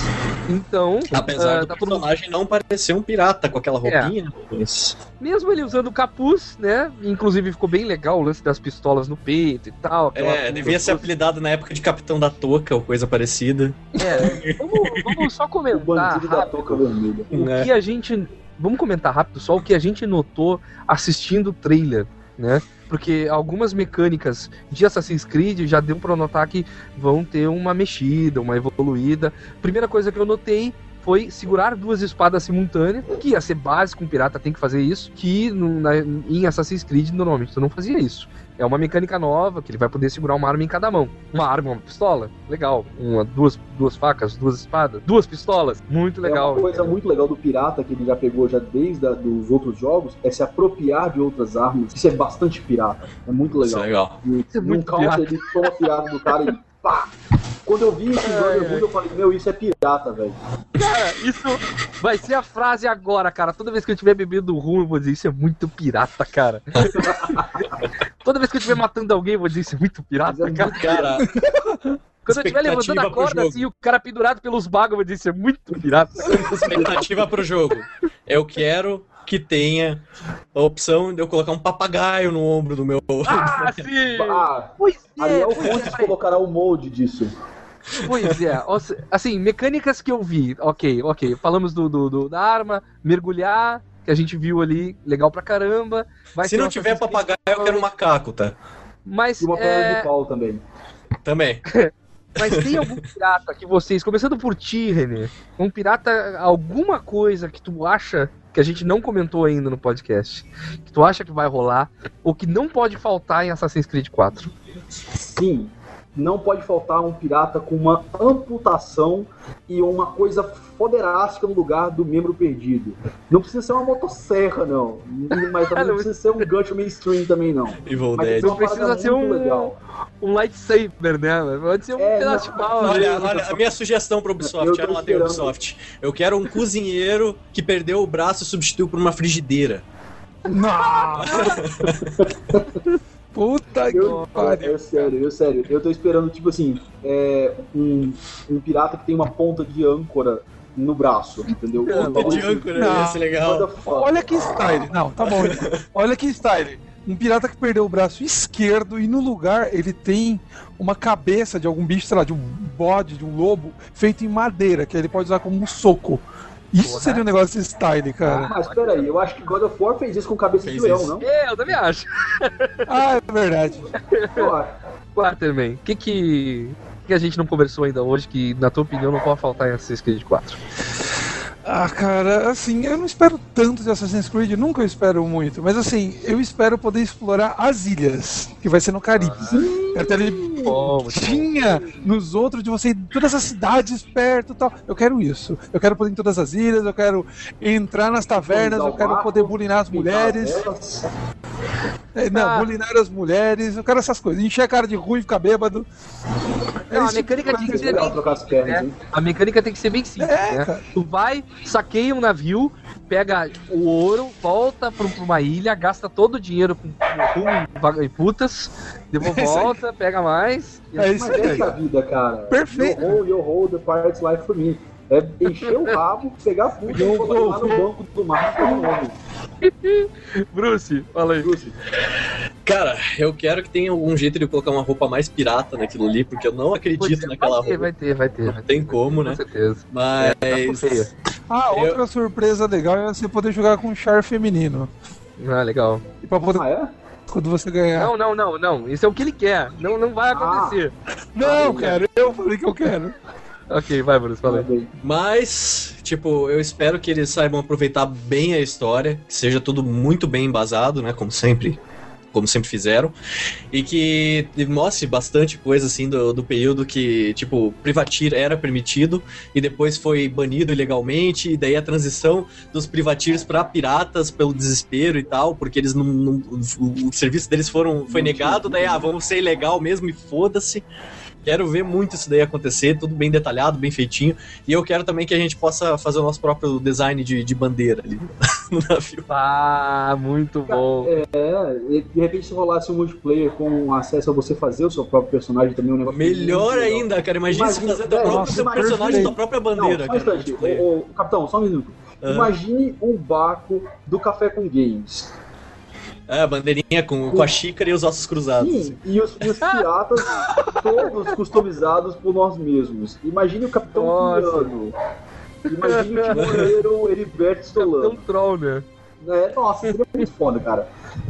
B: Então,
D: Apesar
B: ah,
D: do
B: tá todo
D: personagem não parecer um pirata com aquela roupinha, mas...
B: mesmo ele usando o capuz, né? Inclusive ficou bem legal o lance das pistolas no peito e tal.
D: É, devia ser
B: coisa.
D: apelidado na época de Capitão da Toca ou coisa parecida.
B: É, vamos, vamos só [laughs]
E: O
B: comentar
E: da
B: rápido.
E: touca vermelha.
B: o
D: É.
B: que a gente. Vamos comentar rápido só o que a gente notou assistindo o trailer, né? Porque algumas mecânicas de Assassin's Creed já deu pra notar que vão ter uma mexida, uma evoluída. Primeira coisa que eu notei foi segurar duas espadas simultâneas, que ia ser básico, um pirata tem que fazer isso, que no- na- em Assassin's Creed normalmente tu não fazia isso. É uma mecânica nova, que ele vai poder segurar uma arma em cada mão. Uma arma, uma pistola, legal. Uma, duas, duas facas, duas espadas, duas pistolas, muito legal.
E: É uma coisa muito legal do pirata que ele já pegou já desde a, dos outros jogos é se apropriar de outras armas. Isso é bastante pirata. É muito
D: Isso
E: legal.
D: é legal.
E: E
B: Isso é muito
E: counter
B: pirata.
E: ele toma a pirata do cara e pá! Quando eu vi esse Brotherhood, eu falei, meu, isso é pirata, velho.
B: Cara, isso vai ser a frase agora, cara. Toda vez que eu tiver bebendo rum, eu vou dizer isso é muito pirata, cara. [laughs] Toda vez que eu estiver matando alguém, eu vou dizer isso é muito pirata, cara.
D: Cara,
B: Quando eu estiver levantando a corda assim, e o cara pendurado pelos bagos, eu vou dizer isso é muito pirata.
D: expectativa pro jogo. Eu quero que tenha a opção de eu colocar um papagaio no ombro do meu.
B: Ah, [laughs] sim!
E: Ah,
B: Pois é,
E: Ariel
B: é,
E: Fontes
B: peraí.
E: colocará o molde disso.
B: Pois é, assim, mecânicas que eu vi, ok, ok, falamos do, do- do- da arma, mergulhar, que a gente viu ali, legal pra caramba. Vai
D: Se não tiver papagaio, eu quero um macaco, tá?
B: Mas,
E: E uma perna
B: é,
E: de pau também.
D: Também. [laughs]
B: mas tem algum pirata que vocês, começando por ti, Renê, um pirata, alguma coisa que tu acha que a gente não comentou ainda no podcast, que tu acha que vai rolar, ou que não pode faltar em Assassin's Creed 4?
E: Sim, não pode faltar um pirata com uma amputação e uma coisa foderástica no lugar do membro perdido. Não precisa ser uma motosserra, não. Mas também não [laughs] precisa ser um gancho mainstream também, não.
D: Evil
E: Mas
D: Dead.
E: uma
B: Precisa ser um-
E: legal.
B: Um lightsaber, né? Pode ser um
E: É,
B: pedaço
E: não,
B: de pau.
D: Olha,
B: né?
D: olha, a minha sugestão pro Ubisoft,
E: Eu
D: tem
E: esperando.
D: Ubisoft. Eu quero um cozinheiro que perdeu o braço e substituiu por uma frigideira. [laughs] [laughs]
F: Puta que
E: Eu,
F: pariu.
E: eu, sério, eu sério. Eu tô esperando, tipo assim, é, um, um pirata que tem uma ponta de âncora no braço, entendeu?
B: Ponta
D: de âncora,
F: Não.
D: ia ser legal.
F: Olha que style. Não, tá bom. Olha que style. Um pirata que perdeu o braço esquerdo e no lugar ele tem uma cabeça de algum bicho, sei lá, de um bode, de um lobo, feito em madeira, que ele pode usar como um soco. Isso seria um negócio de style, cara.
E: Mas peraí, eu acho que God of War fez isso com cabeça
D: Fez
E: de leão,
D: isso.
E: não?
B: É, eu também acho.
F: Ah, é verdade.
B: Waterman, o que que, que a gente não conversou ainda hoje que, na tua opinião, não pode faltar em Assassin's Creed 4?
F: Ah, cara, assim, eu não espero tanto de Assassin's Creed, nunca eu espero muito, mas assim, eu espero poder explorar as ilhas, que vai ser no Caribe. Até ele
B: Bom, muito bom.
F: tinha nos outros de você ir em todas as cidades perto e tal. Eu quero isso. Eu quero poder ir em todas as ilhas, eu quero entrar nas tavernas, eu quero poder bulinar as mulheres. É, Não,
B: Ah.
F: bulinar as mulheres, eu quero essas coisas. Encher a cara de ruim e ficar bêbado. É
B: Não, a
F: esse tipo de
B: mecânica tinha que ser
E: legal
B: bem
E: trocar as pernas, hein?
B: A mecânica tem que ser bem simples,
F: É,
B: né? Tu vai, saqueia um navio, pega o ouro, volta pra pra uma ilha, gasta todo o dinheiro com rum e vaga- putas, depois
F: É isso aí.
B: volta, pega mais. e
F: É
B: assim
F: isso aí.
E: essa é a vida, cara.
F: Perfeito.
E: Yo ho, yo ho, the pirate's life for me. É encher o rabo, pegar puta e colocar no banco do mar. [laughs]
B: Bruce, fala aí.
E: Bruce,
D: Cara, eu quero que tenha algum jeito de colocar uma roupa mais pirata naquilo ali, porque eu não acredito
B: é,
D: naquela
B: vai ter,
D: roupa.
B: vai ter, vai ter.
D: Não
B: vai ter,
D: tem como, né?
B: Com certeza.
D: Mas.
B: É,
F: Ah,
D: Eu-
F: outra surpresa legal é você poder jogar com um char feminino.
B: Ah, legal.
F: E pra poder
E: ah é?
F: quando você ganhar.
B: Não, não, não, não. Isso é o que ele quer. Não, não vai acontecer.
F: Não, cara, eu falei que eu quero.
B: Ok, vai, Bruce, fala aí.
D: Mas, tipo, eu espero que eles saibam aproveitar bem a história, que seja tudo muito bem embasado, né? Como sempre. Como sempre fizeram. E que mostre bastante coisa, assim, do, do período que, tipo, privatir era permitido e depois foi banido ilegalmente. E daí a transição dos privatirs para piratas pelo desespero e tal, porque eles não. não o, serviço deles foram, foi negado, daí, ah, vamos ser ilegal mesmo e foda-se. Quero ver muito isso daí acontecer, tudo bem detalhado, bem feitinho. E eu quero também que a gente possa fazer o nosso próprio design de, de bandeira ali [laughs] no navio.
B: Ah, muito bom.
E: É, de repente se rolasse um multiplayer com acesso a você fazer o seu próprio personagem também, um negócio
D: Melhor ainda, cara. Imagina se
E: Imagina,
D: fazer teu
E: velho,
D: próprio
E: nossa,
D: seu personagem, tua própria
E: Não,
D: bandeira,
E: um
D: cara.
E: Ô, ô, capitão, só um minuto.
D: Ah.
E: Imagine um barco do Café com Games.
D: É, a bandeirinha com, com a xícara e os ossos cruzados.
E: Sim, e os, e os piratas todos customizados por nós mesmos. Imagine o Capitão. Piano. Imagine o timoneiro Heriberto
B: Capitão
E: Stolano.
B: Troll, né?
E: É, nossa, seria muito foda, cara.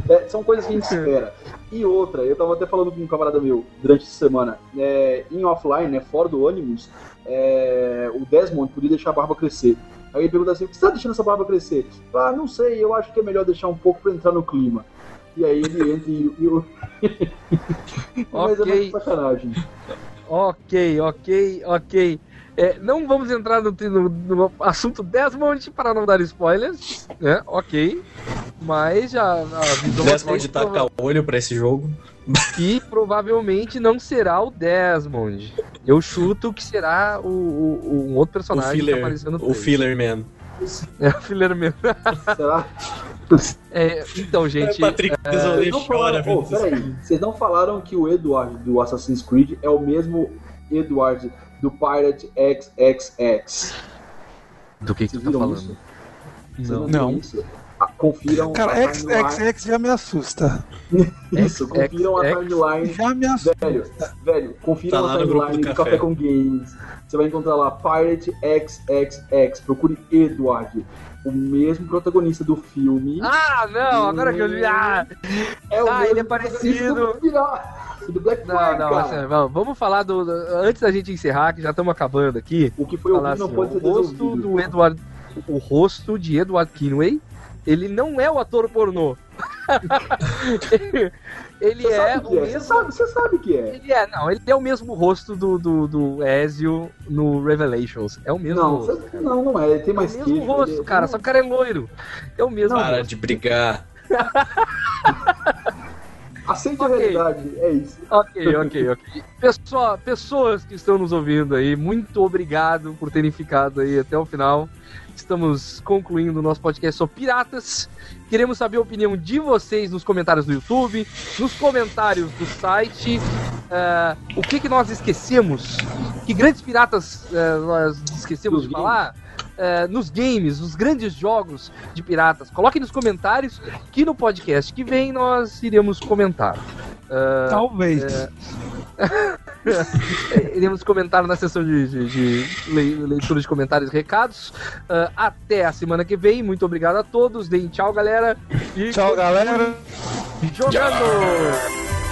E: É, são coisas que a gente espera. E outra, eu tava até falando com um camarada meu durante essa semana, é, em offline, né, fora do Animus, é, o Desmond podia deixar a barba crescer. Aí ele pergunta assim, por que você tá deixando essa barba crescer? Ah, não sei, eu acho que é melhor deixar um pouco pra entrar no clima. E aí ele entra e... e o- [laughs] Mas é
B: Ok.
E: mais sacanagem.
B: Ok, ok, ok. É, não vamos entrar no, no- no assunto Desmond para não dar spoilers, né? Ok. Mas já avisou
D: Desmond
B: vocês
D: taca o olho pra esse jogo.
B: Que [laughs] provavelmente não será o Desmond. Eu chuto que será o, o- um outro
D: O
B: personagem que
D: filler,
B: apareceu no
D: o
B: trailer.
D: filler man.
B: É o filler mesmo. [laughs]
E: Será?
B: É, então, gente.
D: Patrick Desolé
E: Vocês não
D: chora,
E: falaram, oh,
D: velho.
E: peraí, vocês não falaram que o Edward do Assassin's Creed é o mesmo Edward do Pirate XXX.
B: Do que, que
E: Vocês
B: tu tá falando? Não.
F: Não.
E: Confiram
F: Cara,
E: a timeline.
F: XXX já me assusta. [laughs]
E: Isso, confiram a
B: XX.
E: timeline.
F: Já me assusta.
E: Velho, velho, confiram
D: Tá
E: a timeline
D: do
E: do
D: café.
E: Com Games. Você vai encontrar lá Pirate XXX. Procure Edward, o mesmo protagonista do filme.
B: Ah, não, agora que eu vi. Ah,
E: é o
B: ah,
E: mesmo
B: ele é parecido.
E: Do, Black
B: não,
E: Flag,
B: não,
E: cara.
B: assim, vamos, falar do, do- Antes da gente encerrar, que já estamos acabando aqui.
E: O que foi ouvido
B: assim,
E: não
B: ó,
E: pode ser
B: o rosto do Edward. O rosto de Edward Kinway, ele não é o ator pornô. [laughs] ele
E: Você
B: é
E: sabe
B: o
E: é, você
B: mesmo.
E: sabe, você sabe que é.
B: Ele é, não, ele é o mesmo rosto do, do, do Ezio no Revelations. É o mesmo
E: Não,
B: rosto.
E: você- não, não é. Ele tem
B: É
E: mais
B: o mesmo
E: queijo.
B: rosto,
E: ele-
B: cara, só que o cara é loiro. É o mesmo
D: Para
B: rosto.
D: de brigar. [laughs]
E: Aceite
B: Ok.
E: a realidade, é isso.
B: Ok, ok, ok. Pessoal, pessoas que estão nos ouvindo aí, muito obrigado por terem ficado aí até o final. Estamos concluindo o nosso podcast sobre piratas. Queremos saber a opinião de vocês nos comentários do YouTube, nos comentários do site. Ah, o que, que nós esquecemos? Que grandes piratas ah, nós esquecemos de falar? Ah, nos games, os grandes jogos de piratas. Coloquem nos comentários que no podcast que vem nós iremos comentar. Ah,
F: Talvez.
B: é, [laughs] iremos comentar na sessão de, de- de lei- leitura de comentários e recados. Ah, até a semana que vem. Muito obrigado a todos. Deem tchau, galera. E
F: Tchau, galera.
B: jogando!